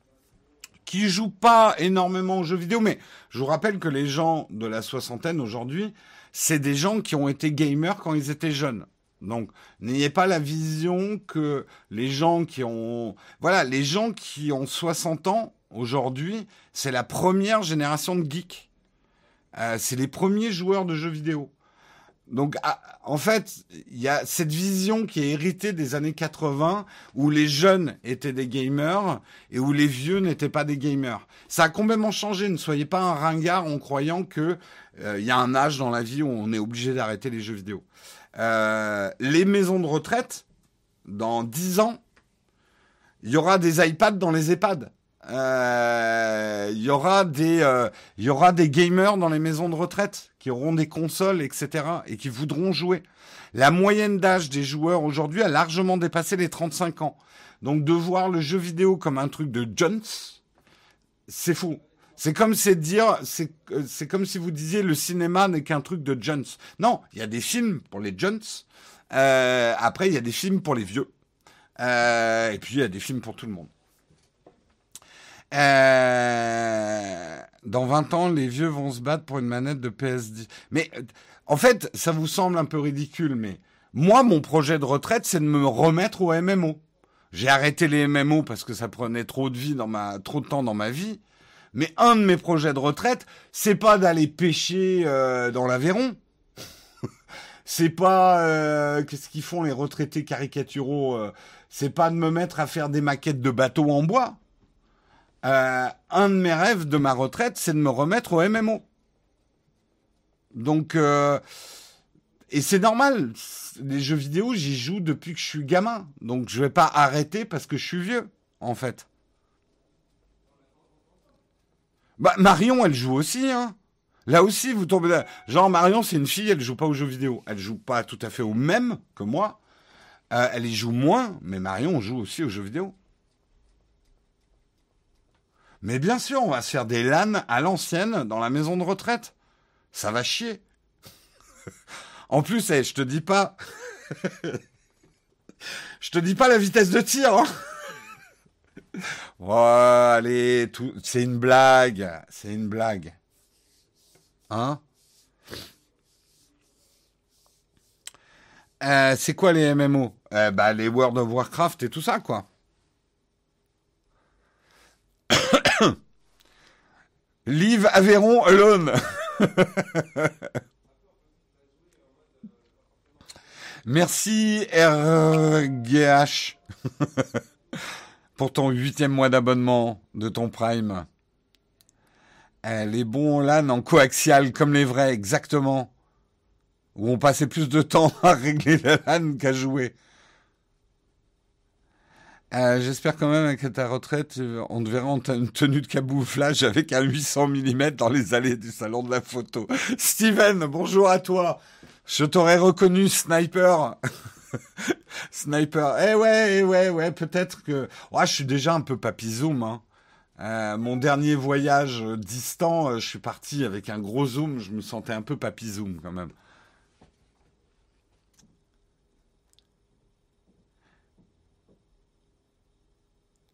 qui joue pas énormément aux jeux vidéo, mais je vous rappelle que les gens de la soixantaine aujourd'hui, c'est des gens qui ont été gamers quand ils étaient jeunes. Donc, n'ayez pas la vision que les gens qui ont, voilà, les gens qui ont 60 ans aujourd'hui, c'est la première génération de geeks. Euh, c'est les premiers joueurs de jeux vidéo. Donc, ah, en fait, il y a cette vision qui est héritée des années 80 où les jeunes étaient des gamers et où les vieux n'étaient pas des gamers. Ça a complètement changé. Ne soyez pas un ringard en croyant que euh, il y a un âge dans la vie où on est obligé d'arrêter les jeux vidéo. Euh, les maisons de retraite, dans 10 ans, il y aura des iPads dans les EHPAD. Euh, il y aura des euh, il y aura des gamers dans les maisons de retraite qui auront des consoles etc et qui voudront jouer. La moyenne d'âge des joueurs aujourd'hui a largement dépassé les 35 ans. Donc de voir le jeu vidéo comme un truc de Jones, c'est fou. C'est comme c'est dire, c'est euh, c'est comme si vous disiez le cinéma n'est qu'un truc de Jones. Non, il y a des films pour les Jones. Euh, après, il y a des films pour les vieux. Et puis il y a des films pour tout le monde. Euh, dans 20 ans, les vieux vont se battre pour une manette de PS10. Mais euh, en fait, ça vous semble un peu ridicule, mais moi, mon projet de retraite, c'est de me remettre au MMO. J'ai arrêté les MMO parce que ça prenait trop de vie dans ma, trop de temps dans ma vie. Mais un de mes projets de retraite, c'est pas d'aller pêcher euh, dans l'Aveyron. *laughs* c'est pas euh, qu'est-ce qu'ils font les retraités caricaturaux. Euh, c'est pas de me mettre à faire des maquettes de bateaux en bois. Euh, un de mes rêves de ma retraite, c'est de me remettre au MMO. Donc, euh, et c'est normal. Les jeux vidéo, j'y joue depuis que je suis gamin. Donc, je vais pas arrêter parce que je suis vieux, en fait. Bah, Marion, elle joue aussi, hein. Là aussi, vous tombez là. Genre, Marion, c'est une fille, elle joue pas aux jeux vidéo. Elle joue pas tout à fait au même que moi. Euh, elle y joue moins, mais Marion joue aussi aux jeux vidéo. Mais bien sûr, on va se faire des LAN à l'ancienne dans la maison de retraite. Ça va chier. *laughs* en plus, eh, je te dis pas. *laughs* je te dis pas la vitesse de tir. Hein *laughs* oh, allez, c'est une blague. C'est une blague. Hein? Euh, C'est quoi les MMO euh, Bah les World of Warcraft et tout ça, quoi. *coughs* Live Aveyron Alone. *laughs* Merci RGH *laughs* pour ton huitième mois d'abonnement de ton Prime. les bons LAN en coaxial comme les vrais, exactement. Où on passait plus de temps *laughs* à régler la LAN qu'à jouer. Euh, j'espère quand même qu'à ta retraite, on te verra en tenue de camouflage avec un 800 mm dans les allées du salon de la photo. Steven, bonjour à toi. Je t'aurais reconnu, sniper. *laughs* sniper. Eh ouais, eh ouais, ouais, peut-être que... Ouais, je suis déjà un peu papy Hein. Euh, mon dernier voyage distant, euh, je suis parti avec un gros zoom. Je me sentais un peu papy quand même.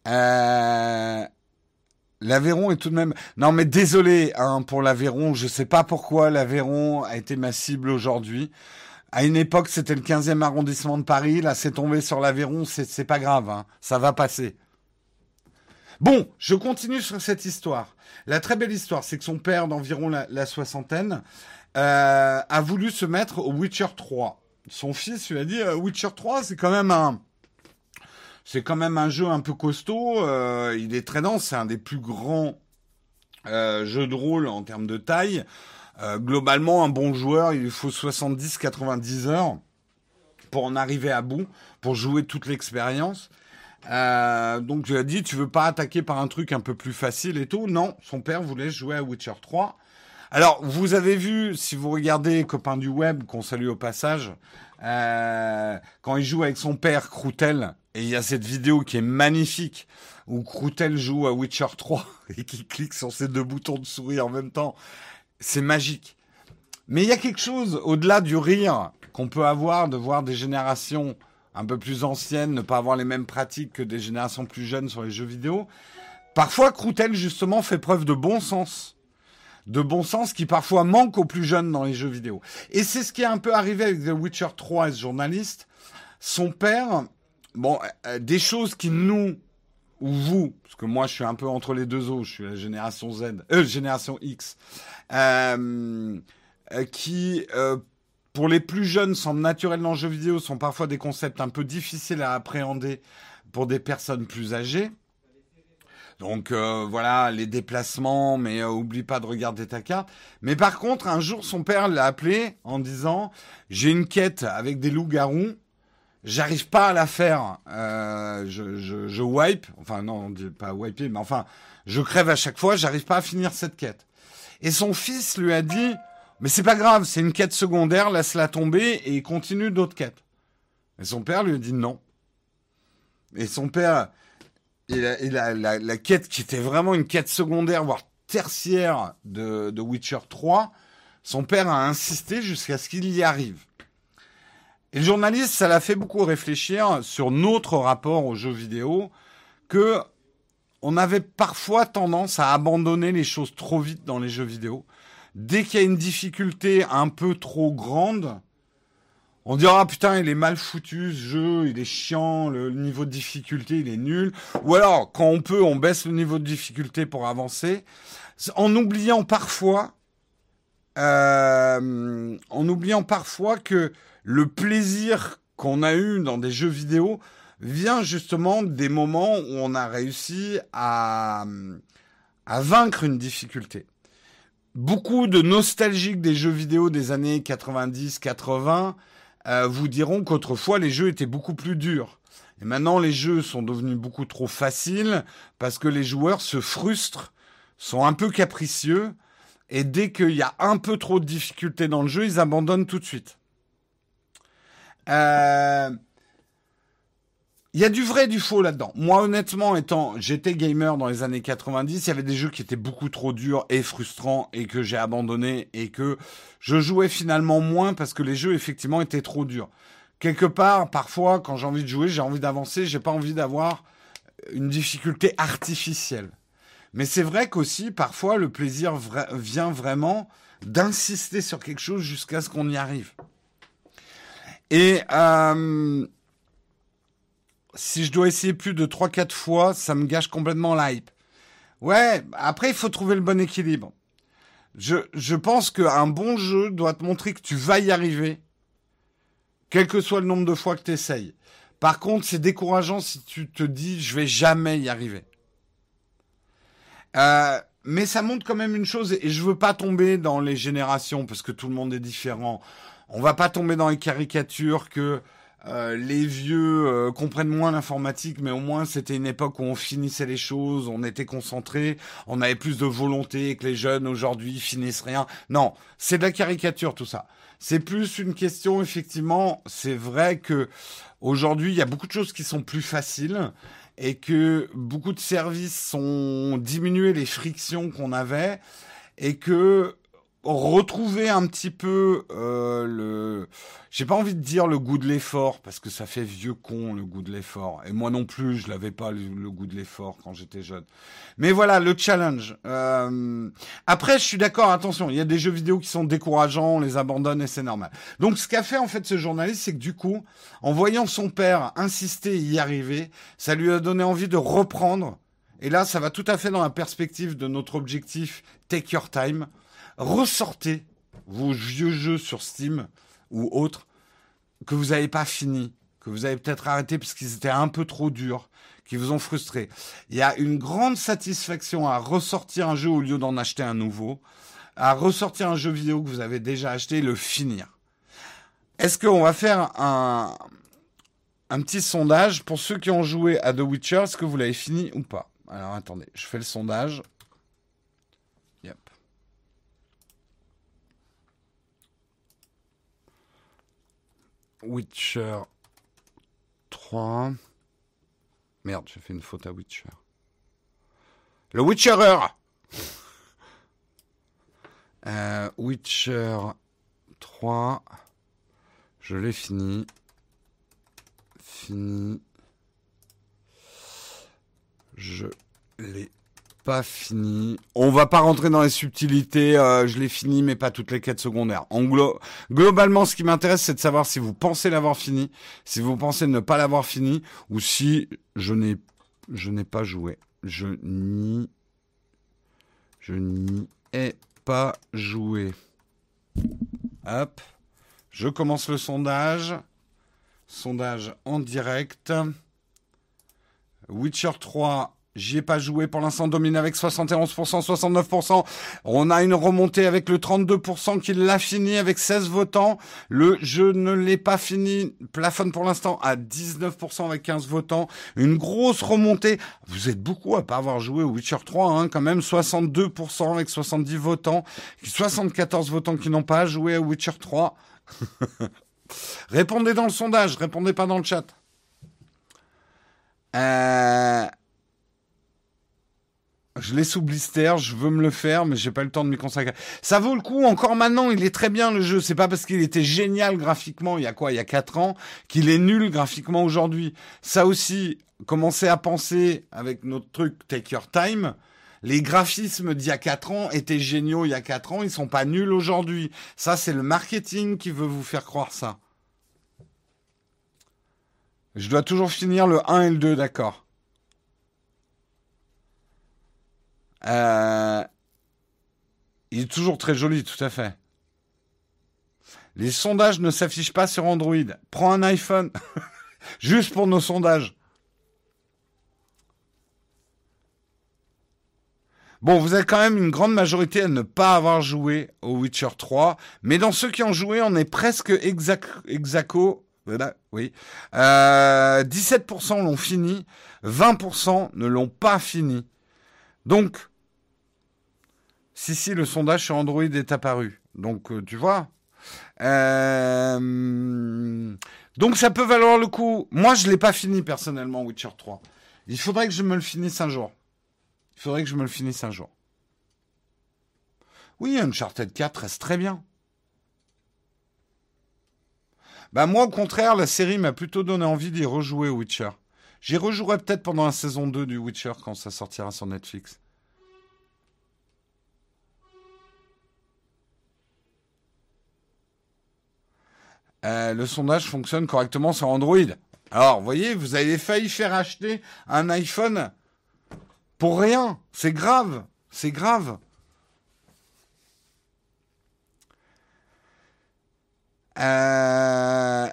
Euh, L'Aveyron est tout de même. Non, mais désolé hein, pour l'Aveyron. Je sais pas pourquoi l'Aveyron a été ma cible aujourd'hui. À une époque, c'était le 15e arrondissement de Paris. Là, c'est tombé sur l'Aveyron. C'est pas grave. Hein. Ça va passer. Bon, je continue sur cette histoire. La très belle histoire, c'est que son père, d'environ la, soixantaine, euh, a voulu se mettre au Witcher 3. Son fils lui a dit euh, Witcher 3, c'est quand même un c'est quand même un jeu un peu costaud. Euh, il est très dense. C'est un des plus grands euh, jeux de rôle en termes de taille. Euh, globalement, un bon joueur, il faut 70-90 heures pour en arriver à bout, pour jouer toute l'expérience. donc lui ai dit, tu veux pas attaquer par un truc un peu plus facile et tout Non, son père voulait jouer à Witcher 3. Alors, vous avez vu, si vous regardez Copains du Web, qu'on salue au passage, quand il joue avec son père, Croutel, et il y a cette vidéo qui est magnifique où Croutel joue à Witcher 3 *laughs* et qui clique sur ces deux boutons de souris en même temps. C'est magique. Mais il y a quelque chose au-delà du rire qu'on peut avoir de voir des générations un peu plus anciennes ne pas avoir les mêmes pratiques que des générations plus jeunes sur les jeux vidéo. Parfois, Croutel justement fait preuve de bon sens. De bon sens qui parfois manque aux plus jeunes dans les jeux vidéo. Et c'est ce qui est un peu arrivé avec The Witcher 3 et ce journaliste. Son père bon, euh, euh, des choses qui nous ou vous, parce que moi je suis un peu entre les deux eaux, je suis la génération Z, euh, génération X, euh, qui pour les plus jeunes semblent naturels dans le jeu vidéo, sont parfois des concepts un peu difficiles à appréhender pour des personnes plus âgées. Donc voilà, les déplacements, mais oublie pas de regarder ta carte. Mais par contre, un jour, son père l'a appelé en disant, j'ai une quête avec des loups-garous, j'arrive pas à la faire. Euh, je, je, je, wipe, enfin non, on dit pas wiper, mais enfin, je crève à chaque fois, j'arrive pas à finir cette quête. Et son fils lui a dit, mais c'est pas grave, c'est une quête secondaire, laisse-la tomber et continue d'autres quêtes. Et son père lui a dit non. Et son père, il a, il a la, la, quête qui était vraiment une quête secondaire, voire tertiaire de, de Witcher 3, son père a insisté jusqu'à ce qu'il y arrive. Et le journaliste, ça l'a fait beaucoup réfléchir sur notre rapport aux jeux vidéo, que on avait parfois tendance à abandonner les choses trop vite dans les jeux vidéo. Dès qu'il y a une difficulté un peu trop grande, on dira ah, putain il est mal foutu ce jeu, il est chiant, le niveau de difficulté il est nul. Ou alors quand on peut on baisse le niveau de difficulté pour avancer, en oubliant parfois, euh, en oubliant parfois que le plaisir qu'on a eu dans des jeux vidéo vient justement des moments où on a réussi à, à vaincre une difficulté. Beaucoup de nostalgiques des jeux vidéo des années 90-80 euh, vous diront qu'autrefois les jeux étaient beaucoup plus durs. Et maintenant les jeux sont devenus beaucoup trop faciles parce que les joueurs se frustrent, sont un peu capricieux et dès qu'il y a un peu trop de difficultés dans le jeu, ils abandonnent tout de suite. Euh, il y a du vrai et du faux là-dedans. Moi, honnêtement, étant, j'étais gamer dans les années 90, il y avait des jeux qui étaient beaucoup trop durs et frustrants et que j'ai abandonné et que je jouais finalement moins parce que les jeux, effectivement, étaient trop durs. Quelque part, parfois, quand j'ai envie de jouer, j'ai envie d'avancer, j'ai pas envie d'avoir une difficulté artificielle. Mais c'est vrai qu'aussi, parfois, le plaisir vient vraiment d'insister sur quelque chose jusqu'à ce qu'on y arrive. Et, euh, si je dois essayer plus de 3-4 fois, ça me gâche complètement l'hype. Ouais, après, il faut trouver le bon équilibre. Je, pense qu'un bon jeu doit te montrer que tu vas y arriver, quel que soit le nombre de fois que tu essayes. Par contre, c'est décourageant si tu te dis je vais jamais y arriver. Euh, mais ça montre quand même une chose, et je veux pas tomber dans les générations parce que tout le monde est différent. On va pas tomber dans les caricatures que euh, les vieux euh, comprennent moins l'informatique, mais au moins c'était une époque où on finissait les choses, on était concentré, on avait plus de volonté que les jeunes aujourd'hui finissent rien. Non, c'est de la caricature tout ça. C'est plus une question, effectivement, c'est vrai que aujourd'hui il y a beaucoup de choses qui sont plus faciles et que beaucoup de services ont diminué les frictions qu'on avait et que retrouver un petit peu euh, le j'ai pas envie de dire le goût de l'effort parce que ça fait vieux con le goût de l'effort. Et moi non plus je l'avais pas le, goût de l'effort quand j'étais jeune. Mais voilà le challenge. Euh... après je suis d'accord attention il y a des jeux vidéo qui sont décourageants on les abandonne et c'est normal. Donc ce qu'a fait en fait ce journaliste c'est que du coup en voyant son père insister et y arriver ça lui a donné envie de reprendre. Et là ça va tout à fait dans la perspective de notre objectif take your time ressortez vos vieux jeux sur Steam ou autres que vous n'avez pas fini, que vous avez peut-être arrêté parce qu'ils étaient un peu trop durs, qui vous ont frustré. Il y a une grande satisfaction à ressortir un jeu au lieu d'en acheter un nouveau, à ressortir un jeu vidéo que vous avez déjà acheté et le finir. Est-ce qu'on va faire un, un petit sondage pour ceux qui ont joué à The Witcher, est-ce que vous l'avez fini ou pas? Alors attendez, je fais le sondage. Witcher 3. Merde, j'ai fait une faute à Witcher. Le Witcherer *laughs* euh, Witcher 3. Je l'ai fini. Fini. Je l'ai pas fini. On va pas rentrer dans les subtilités. Euh, je l'ai fini, mais pas toutes les quêtes secondaires. En globalement, ce qui m'intéresse, c'est de savoir si vous pensez l'avoir fini, si vous pensez ne pas l'avoir fini, ou si je n'ai, je n'ai pas joué. Je n'y, je n'y ai pas joué. Hop. Je commence le sondage. Sondage en direct. Witcher 3, J'y ai pas joué pour l'instant, domine avec 71%, 69%. On a une remontée avec le 32% qui l'a fini avec 16 votants. Le je ne l'ai pas fini plafonne pour l'instant à 19% avec 15 votants. Une grosse remontée. Vous êtes beaucoup à pas avoir joué au Witcher 3, hein, quand même 62% avec 70 votants. 74 votants qui n'ont pas joué à Witcher 3. *laughs* répondez dans le sondage, répondez pas dans le chat. Euh... Je l'ai sous blister, je veux me le faire, mais j'ai pas le temps de m'y consacrer. Ça vaut le coup, encore maintenant, il est très bien le jeu. C'est pas parce qu'il était génial graphiquement il y a quoi, il y a quatre ans, qu'il est nul graphiquement aujourd'hui. Ça aussi, commencez à penser avec notre truc Take Your Time. Les graphismes d'il y a quatre ans étaient géniaux il y a quatre ans, ils sont pas nuls aujourd'hui. Ça, c'est le marketing qui veut vous faire croire ça. Je dois toujours finir le 1 et le 2, d'accord. Euh, il est toujours très joli, tout à fait. Les sondages ne s'affichent pas sur Android. Prends un iPhone. *laughs* Juste pour nos sondages. Bon, vous avez quand même une grande majorité à ne pas avoir joué au Witcher 3. Mais dans ceux qui ont joué, on est presque exaco. Voilà, oui. 17% euh, l'ont fini. 20% ne l'ont pas fini. Donc, si, si, le sondage sur Android est apparu. Donc, euh, tu vois, Euh, donc ça peut valoir le coup. Moi, je l'ai pas fini personnellement, Witcher 3. Il faudrait que je me le finisse un jour. Il faudrait que je me le finisse un jour. Oui, Uncharted 4 reste très bien. Bah moi, au contraire, la série m'a plutôt donné envie d'y rejouer Witcher. J'y rejouerai peut-être pendant la saison 2 du Witcher quand ça sortira sur Netflix. Euh, le sondage fonctionne correctement sur Android. Alors, vous voyez, vous avez failli faire acheter un iPhone pour rien. C'est grave. C'est grave. Euh,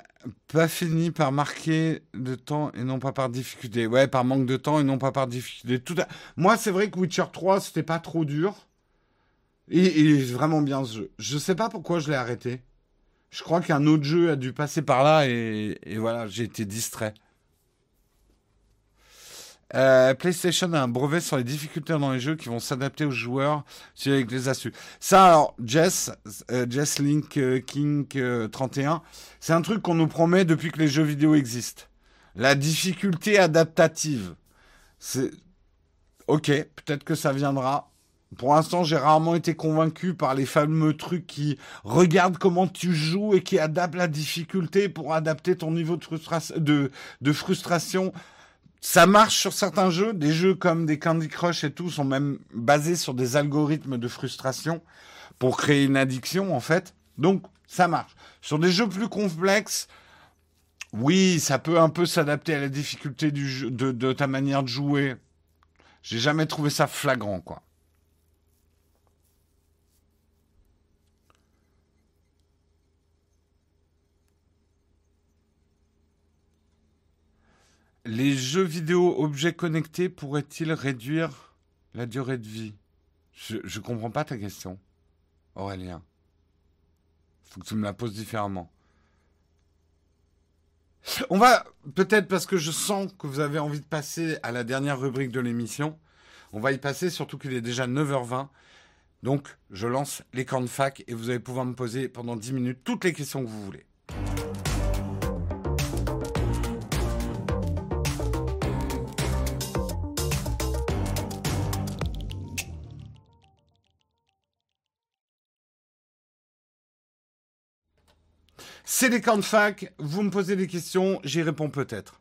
pas fini par marquer de temps et non pas par difficulté. Ouais, par manque de temps et non pas par difficulté. Tout Moi, c'est vrai que Witcher 3, c'était pas trop dur. Et il est vraiment bien ce jeu. Je sais pas pourquoi je l'ai arrêté. Je crois qu'un autre jeu a dû passer par là et, voilà, j'ai été distrait. Euh, PlayStation a un brevet sur les difficultés dans les jeux qui vont s'adapter aux joueurs avec les astuces. Ça, alors, Jess, euh, Jess Link euh, King 31, c'est un truc qu'on nous promet depuis que les jeux vidéo existent. La difficulté adaptative. C'est ok, peut-être que ça viendra. Pour l'instant, j'ai rarement été convaincu par les fameux trucs qui regardent comment tu joues et qui adaptent la difficulté pour adapter ton niveau de, frustration. Ça marche sur certains jeux. Des jeux comme des Candy Crush et tout sont même basés sur des algorithmes de frustration pour créer une addiction, en fait. Donc, ça marche. Sur des jeux plus complexes, oui, ça peut un peu s'adapter à la difficulté de, de ta manière de jouer. J'ai jamais trouvé ça flagrant, quoi. Les jeux vidéo objets connectés pourraient-ils réduire la durée de vie? Je ne comprends pas ta question, Aurélien. Faut que tu me la poses différemment. On va, peut-être parce que je sens que vous avez envie de passer à la dernière rubrique de l'émission, on va y passer, surtout qu'il est déjà 9h20. Donc, je lance les de fac et vous allez pouvoir me poser pendant 10 minutes toutes les questions que vous voulez. C'est des camps de fac, vous me posez des questions, j'y réponds peut-être.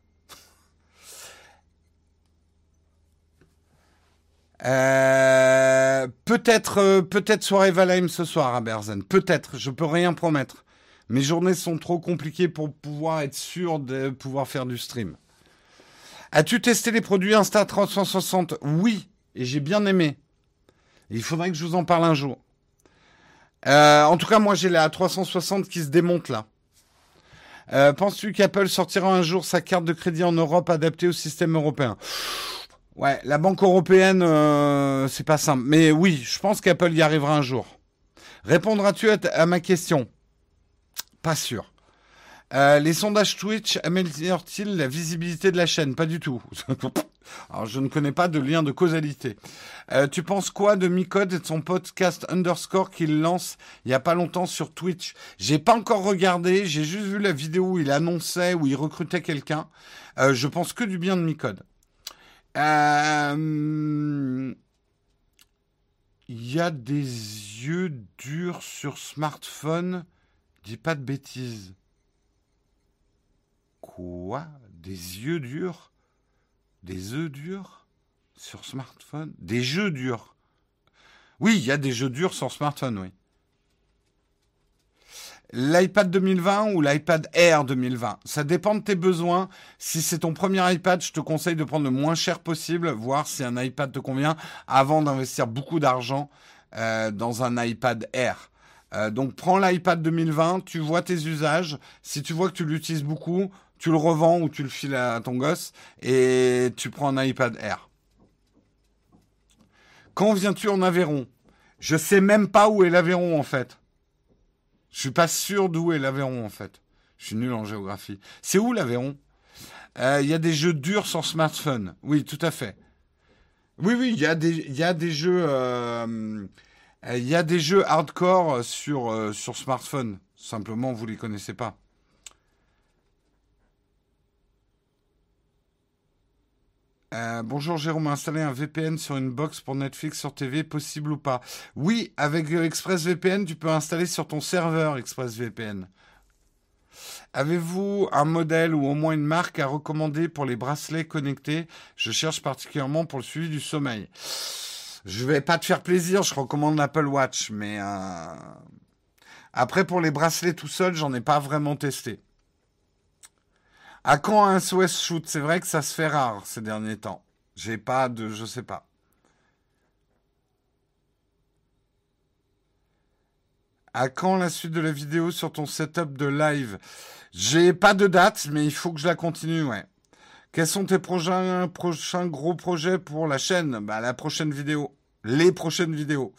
Euh, peut-être, euh, peut-être soirée Valheim ce soir à Berzen. Peut-être, je peux rien promettre. Mes journées sont trop compliquées pour pouvoir être sûr de pouvoir faire du stream. As-tu testé les produits Insta360 Oui, et j'ai bien aimé. Il faudrait que je vous en parle un jour. Euh, en tout cas, moi j'ai la 360 qui se démonte là. Euh, penses-tu qu'Apple sortira un jour sa carte de crédit en Europe adaptée au système européen? Ouais, la banque européenne, euh, c'est pas simple. Mais oui, je pense qu'Apple y arrivera un jour. Répondras-tu à, ma question? Pas sûr. Euh, les sondages Twitch améliorent-ils la visibilité de la chaîne? Pas du tout. *laughs* Alors, je ne connais pas de lien de causalité. Euh, tu penses quoi de Micode et de son podcast Underscore qu'il lance il y a pas longtemps sur Twitch? J'ai pas encore regardé, j'ai juste vu la vidéo où il annonçait, où il recrutait quelqu'un. Euh, je pense que du bien de Micode. Il y a des yeux durs sur smartphone? Dis pas de bêtises. Quoi? Des yeux durs? Des œufs durs sur smartphone? Des jeux durs? Oui, il y a des jeux durs sur smartphone, oui. L'iPad 2020 ou l'iPad Air 2020 Ça dépend de tes besoins. Si c'est ton premier iPad, je te conseille de prendre le moins cher possible, voir si un iPad te convient, avant d'investir beaucoup d'argent euh, dans un iPad Air. Euh, donc prends l'iPad 2020, tu vois tes usages. Si tu vois que tu l'utilises beaucoup, tu le revends ou tu le files à ton gosse et tu prends un iPad Air. Quand viens-tu en Aveyron? Je sais même pas où est l'Aveyron en fait. Je suis pas sûr d'où est l'Aveyron en fait. Je suis nul en géographie. C'est où l'Aveyron? Euh, Il y a des jeux durs sur smartphone. Oui, tout à fait. Oui, oui, il y a des, jeux, euh, il y a des jeux hardcore sur, euh, smartphone. Simplement, vous les connaissez pas. Euh, bonjour Jérôme, installer un VPN sur une box pour Netflix sur TV, possible ou pas Oui, avec ExpressVPN, tu peux installer sur ton serveur ExpressVPN. Avez-vous un modèle ou au moins une marque à recommander pour les bracelets connectés? Je cherche particulièrement pour le suivi du sommeil. Je vais pas te faire plaisir, je recommande l'Apple Watch, mais euh, après pour les bracelets tout seul, j'en ai pas vraiment testé. À quand un SOS shoot? C'est vrai que ça se fait rare ces derniers temps. J'ai pas de, je sais pas. À quand la suite de la vidéo sur ton setup de live? J'ai pas de date, mais il faut que je la continue, ouais. Quels sont tes prochains, prochains gros projets pour la chaîne? Bah la prochaine vidéo, les prochaines vidéos.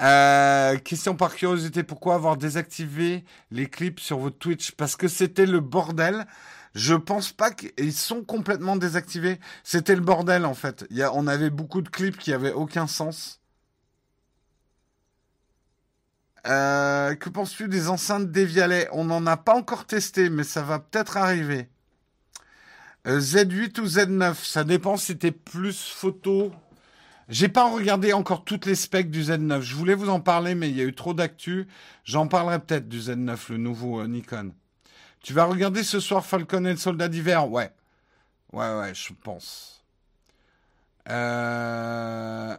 Euh, question par curiosité, pourquoi avoir désactivé les clips sur votre Twitch? Parce que c'était le bordel. Je pense pas qu'ils sont complètement désactivés. C'était le bordel en fait. On avait beaucoup de clips qui avaient aucun sens. Euh, que penses-tu des enceintes Devialet On n'en a pas encore testé, mais ça va peut-être arriver. Euh, Z8 ou Z9 Ça dépend si t'es plus photo. J'ai pas regardé encore toutes les specs du Z9. Je voulais vous en parler, mais il y a eu trop d'actu. J'en parlerai peut-être du Z9, le nouveau euh, Nikon. Tu vas regarder ce soir Falcon et le soldat d'hiver? Ouais. Ouais, ouais, je pense. Euh,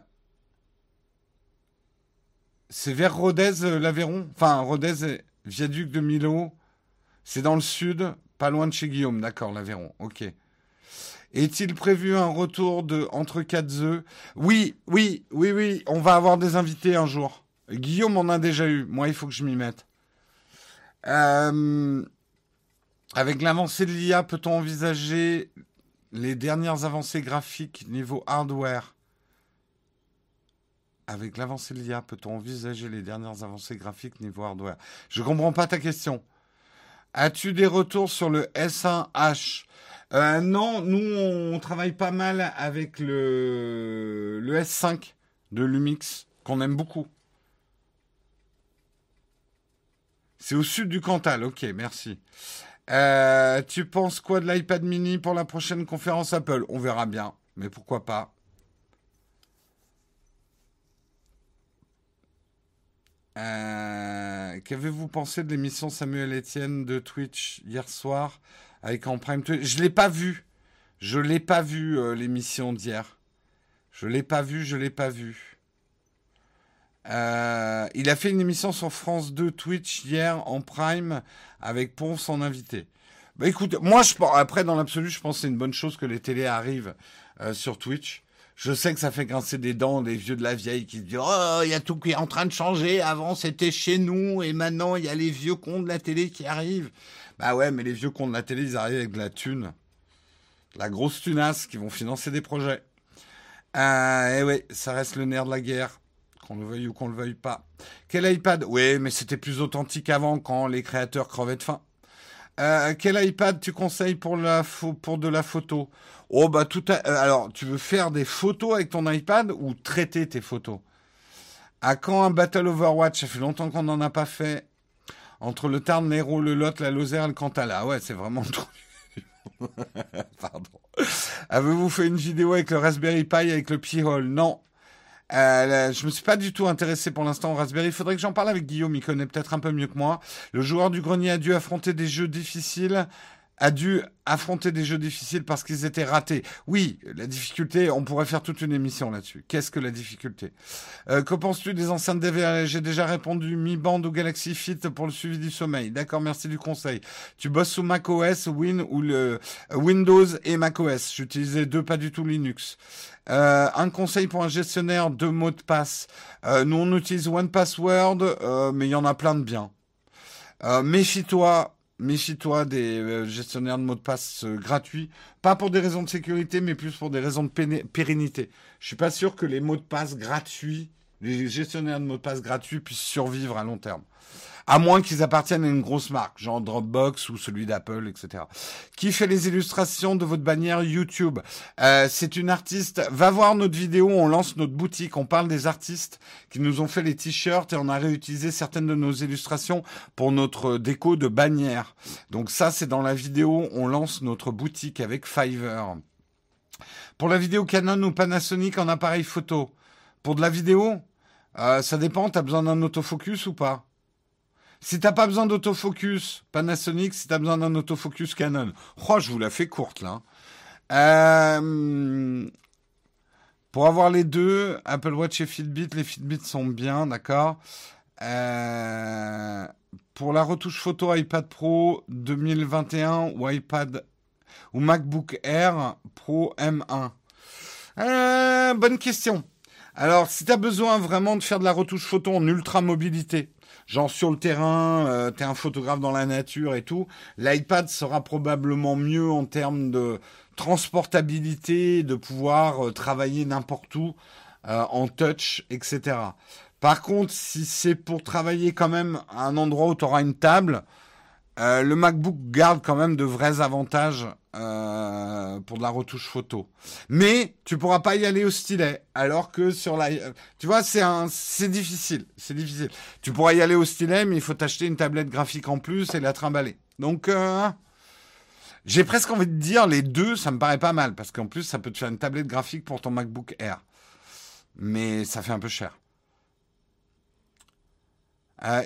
c'est vers Rodez, euh, l'Aveyron? Enfin, Rodez, viaduc de Milo. C'est dans le sud, pas loin de chez Guillaume. D'accord, l'Aveyron. Ok. Est-il prévu un retour de Entre quatre œufs? Oui, oui, oui, oui. On va avoir des invités un jour. Guillaume en a déjà eu. Moi, il faut que je m'y mette. Euh, avec l'avancée de l'IA, peut-on envisager les dernières avancées graphiques niveau hardware? Avec l'avancée de l'IA, peut-on envisager les dernières avancées graphiques niveau hardware? Je ne comprends pas ta question. As-tu des retours sur le S1H euh, Non, nous, on travaille pas mal avec le, le S5 de Lumix, qu'on aime beaucoup. C'est au sud du Cantal, ok, merci. Euh, tu penses quoi de l'iPad mini pour la prochaine conférence Apple? On verra bien, mais pourquoi pas. Euh, qu'avez-vous pensé de l'émission Samuel Etienne de Twitch hier soir avec en prime Je l'ai pas vu. Je l'ai pas vu euh, l'émission d'hier. Je l'ai pas vu, je l'ai pas vu. Euh, il a fait une émission sur France 2 Twitch hier en prime avec Ponce en invité. Bah écoute, moi je après dans l'absolu, je pense que c'est une bonne chose que les télés arrivent euh, sur Twitch. Je sais que ça fait grincer des dents des vieux de la vieille qui se disent oh il y a tout qui est en train de changer. Avant c'était chez nous et maintenant il y a les vieux cons de la télé qui arrivent. Bah ouais, mais les vieux cons de la télé ils arrivent avec de la thune, la grosse tunasse qui vont financer des projets. Euh, et ouais, ça reste le nerf de la guerre qu'on le veuille ou qu'on le veuille pas. Quel iPad? Oui, mais c'était plus authentique avant quand les créateurs crevaient de faim. Euh, quel iPad tu conseilles pour, la pour de la photo? Oh bah tout euh, alors tu veux faire des photos avec ton iPad ou traiter tes photos? À quand un Battle Overwatch? Ça fait longtemps qu'on n'en a pas fait. Entre le Tarn, l'Hérault, le Lot, la Lozère, le Cantal. Ah ouais, c'est vraiment trop. *laughs* Pardon. Avez-vous fait une vidéo avec le Raspberry Pi avec le Pi-hole Non. Euh, je me suis pas du tout intéressé pour l'instant au Raspberry. Il faudrait que j'en parle avec Guillaume. Il connaît peut-être un peu mieux que moi. Le joueur du grenier a dû affronter des jeux difficiles a dû affronter des jeux difficiles parce qu'ils étaient ratés. Oui, la difficulté, on pourrait faire toute une émission là-dessus. Qu'est-ce que la difficulté? Euh, Que penses-tu des enceintes DVR J'ai déjà répondu Mi Band ou Galaxy Fit pour le suivi du sommeil. D'accord, merci du conseil. Tu bosses sous macOS, Win ou le Windows et macOS. J'utilisais deux, pas du tout Linux. Euh, un conseil pour un gestionnaire de mots de passe. Euh, nous, on utilise One Password, euh, mais il y en a plein de biens. Méfie-toi, méfie-toi des gestionnaires de mots de passe gratuits. Pas pour des raisons de sécurité, mais plus pour des raisons de pérennité. Je suis pas sûr que les mots de passe gratuits les gestionnaires de mots de passe gratuits puissent survivre à long terme à moins qu'ils appartiennent à une grosse marque, genre Dropbox ou celui d'Apple, etc. Qui fait les illustrations de votre bannière YouTube? Euh, C'est une artiste. Va voir notre vidéo, on lance notre boutique, on parle des artistes qui nous ont fait les t-shirts et on a réutilisé certaines de nos illustrations pour notre déco de bannière. Donc ça, c'est dans la vidéo, on lance notre boutique avec Fiverr. Pour la vidéo Canon ou Panasonic en appareil photo? Pour de la vidéo, euh, ça dépend, t'as besoin d'un autofocus ou pas? Si t'as pas besoin d'autofocus Panasonic, si t'as besoin d'un autofocus Canon. Je vous la fais courte là. Euh, pour avoir les deux, Apple Watch et Fitbit, les Fitbit sont bien, d'accord. Euh, pour la retouche photo iPad Pro 2021 ou iPad ou MacBook Air Pro M1. Euh, bonne question. Alors, si tu as besoin vraiment de faire de la retouche photo en ultra mobilité, genre sur le terrain, euh, tu es un photographe dans la nature et tout, l'iPad sera probablement mieux en termes de transportabilité, de pouvoir euh, travailler n'importe où euh, en touch, etc. Par contre, si c'est pour travailler quand même un endroit où tu une table, euh, le MacBook garde quand même de vrais avantages euh, pour de la retouche photo. Mais tu pourras pas y aller au stylet, alors que sur la, tu vois, c'est c'est difficile, c'est difficile. Tu pourras y aller au stylet, mais il faut t'acheter une tablette graphique en plus et la trimballer. Donc, euh, j'ai presque envie de dire les deux, ça me paraît pas mal, parce qu'en plus, ça peut te faire une tablette graphique pour ton MacBook Air. Mais ça fait un peu cher.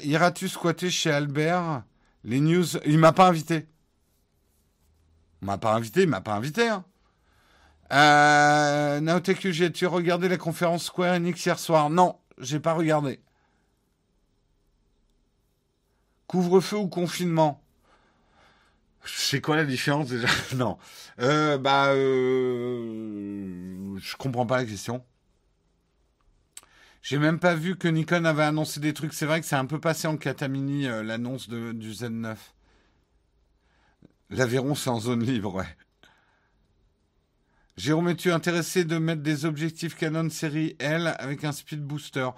Iras-tu squatter chez Albert? Les news, il m'a pas invité. Il m'a pas invité, il m'a pas invité. Hein. Euh, tu regardé la conférence Square Enix hier soir? Non, j'ai pas regardé. Couvre-feu ou confinement? C'est quoi la différence déjà? *laughs* Non. Euh, bah, euh, je comprends pas la question. J'ai même pas vu que Nikon avait annoncé des trucs. C'est vrai que c'est un peu passé en catamini euh, l'annonce du Z9. L'Aveyron, c'est en zone libre, ouais. Jérôme, es-tu intéressé de mettre des objectifs Canon série L avec un speed booster?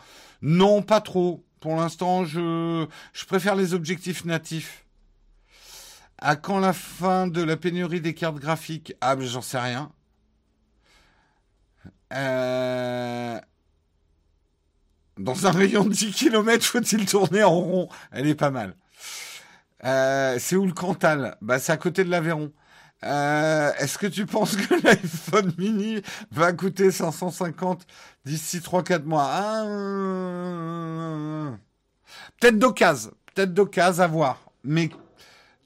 Non, pas trop. Pour l'instant, je, je préfère les objectifs natifs. À quand la fin de la pénurie des cartes graphiques? Ah, ben, j'en sais rien. Euh... Dans un rayon de 10 km, faut-il tourner en rond? Elle est pas mal. Euh, c'est où le Cantal? Bah, c'est à côté de l'Aveyron. Euh, Est-ce que tu penses que *laughs* l'iPhone mini va coûter 550 d'ici 3-4 mois? Ah, Peut-être d'occasion. Peut-être d'occasion à voir. Mais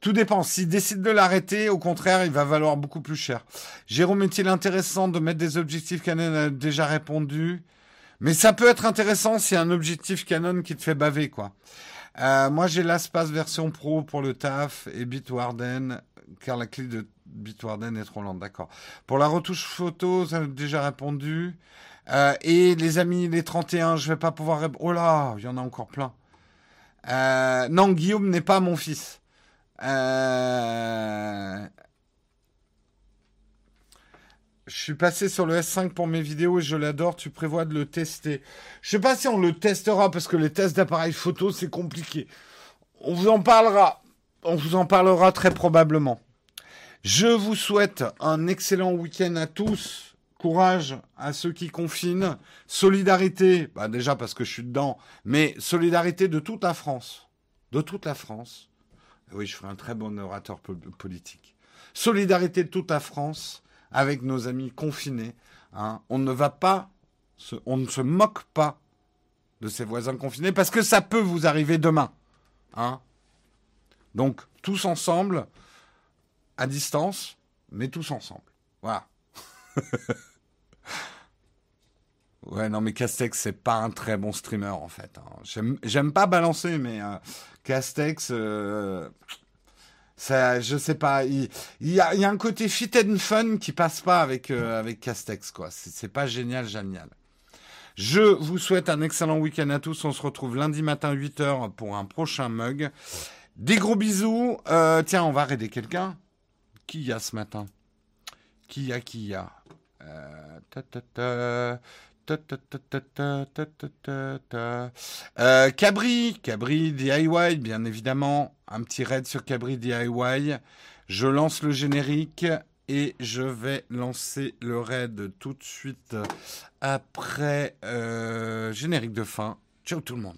tout dépend. S'il décide de l'arrêter, au contraire, il va valoir beaucoup plus cher. Jérôme, est-il intéressant de mettre des objectifs Canon a déjà répondu? Mais ça peut être intéressant si un objectif Canon qui te fait baver, quoi. Euh, moi, j'ai l'Aspace version Pro pour le taf et Bitwarden, car la clé de Bitwarden est trop lente, d'accord. Pour la retouche photo, ça a déjà répondu. Euh, et les amis, les 31, je vais pas pouvoir. Oh là, il y en a encore plein. Euh, non, Guillaume n'est pas mon fils. Euh, je suis passé sur le S5 pour mes vidéos et je l'adore. Tu prévois de le tester. Je sais pas si on le testera parce que les tests d'appareil photo, c'est compliqué. On vous en parlera. On vous en parlera très probablement. Je vous souhaite un excellent week-end à tous. Courage à ceux qui confinent. Solidarité, bah déjà parce que je suis dedans, mais solidarité de toute la France. De toute la France. Oui, je ferai un très bon orateur politique. Solidarité de toute la France avec nos amis confinés. Hein. On ne va pas, on ne se moque pas de ses voisins confinés parce que ça peut vous arriver demain. Hein. Donc, tous ensemble, à distance, mais tous ensemble. Voilà. *laughs* ouais, non, mais Castex, c'est pas un très bon streamer, en fait. Hein. J'aime pas balancer, mais euh, Castex, euh, ça, je sais pas. Il, y a, un côté fit and fun qui passe pas avec, euh, avec Castex, quoi. C'est pas génial, génial. Je vous souhaite un excellent week-end à tous. On se retrouve lundi matin 8h pour un prochain mug. Des gros bisous. Euh, tiens, on va raider quelqu'un. Qui y a ce matin? Qui y a, qui y a? Euh, Euh, Cabri, Cabri DIY, bien évidemment. Un petit raid sur Cabri DIY. Je lance le générique et je vais lancer le raid tout de suite après euh, générique de fin. Ciao tout le monde.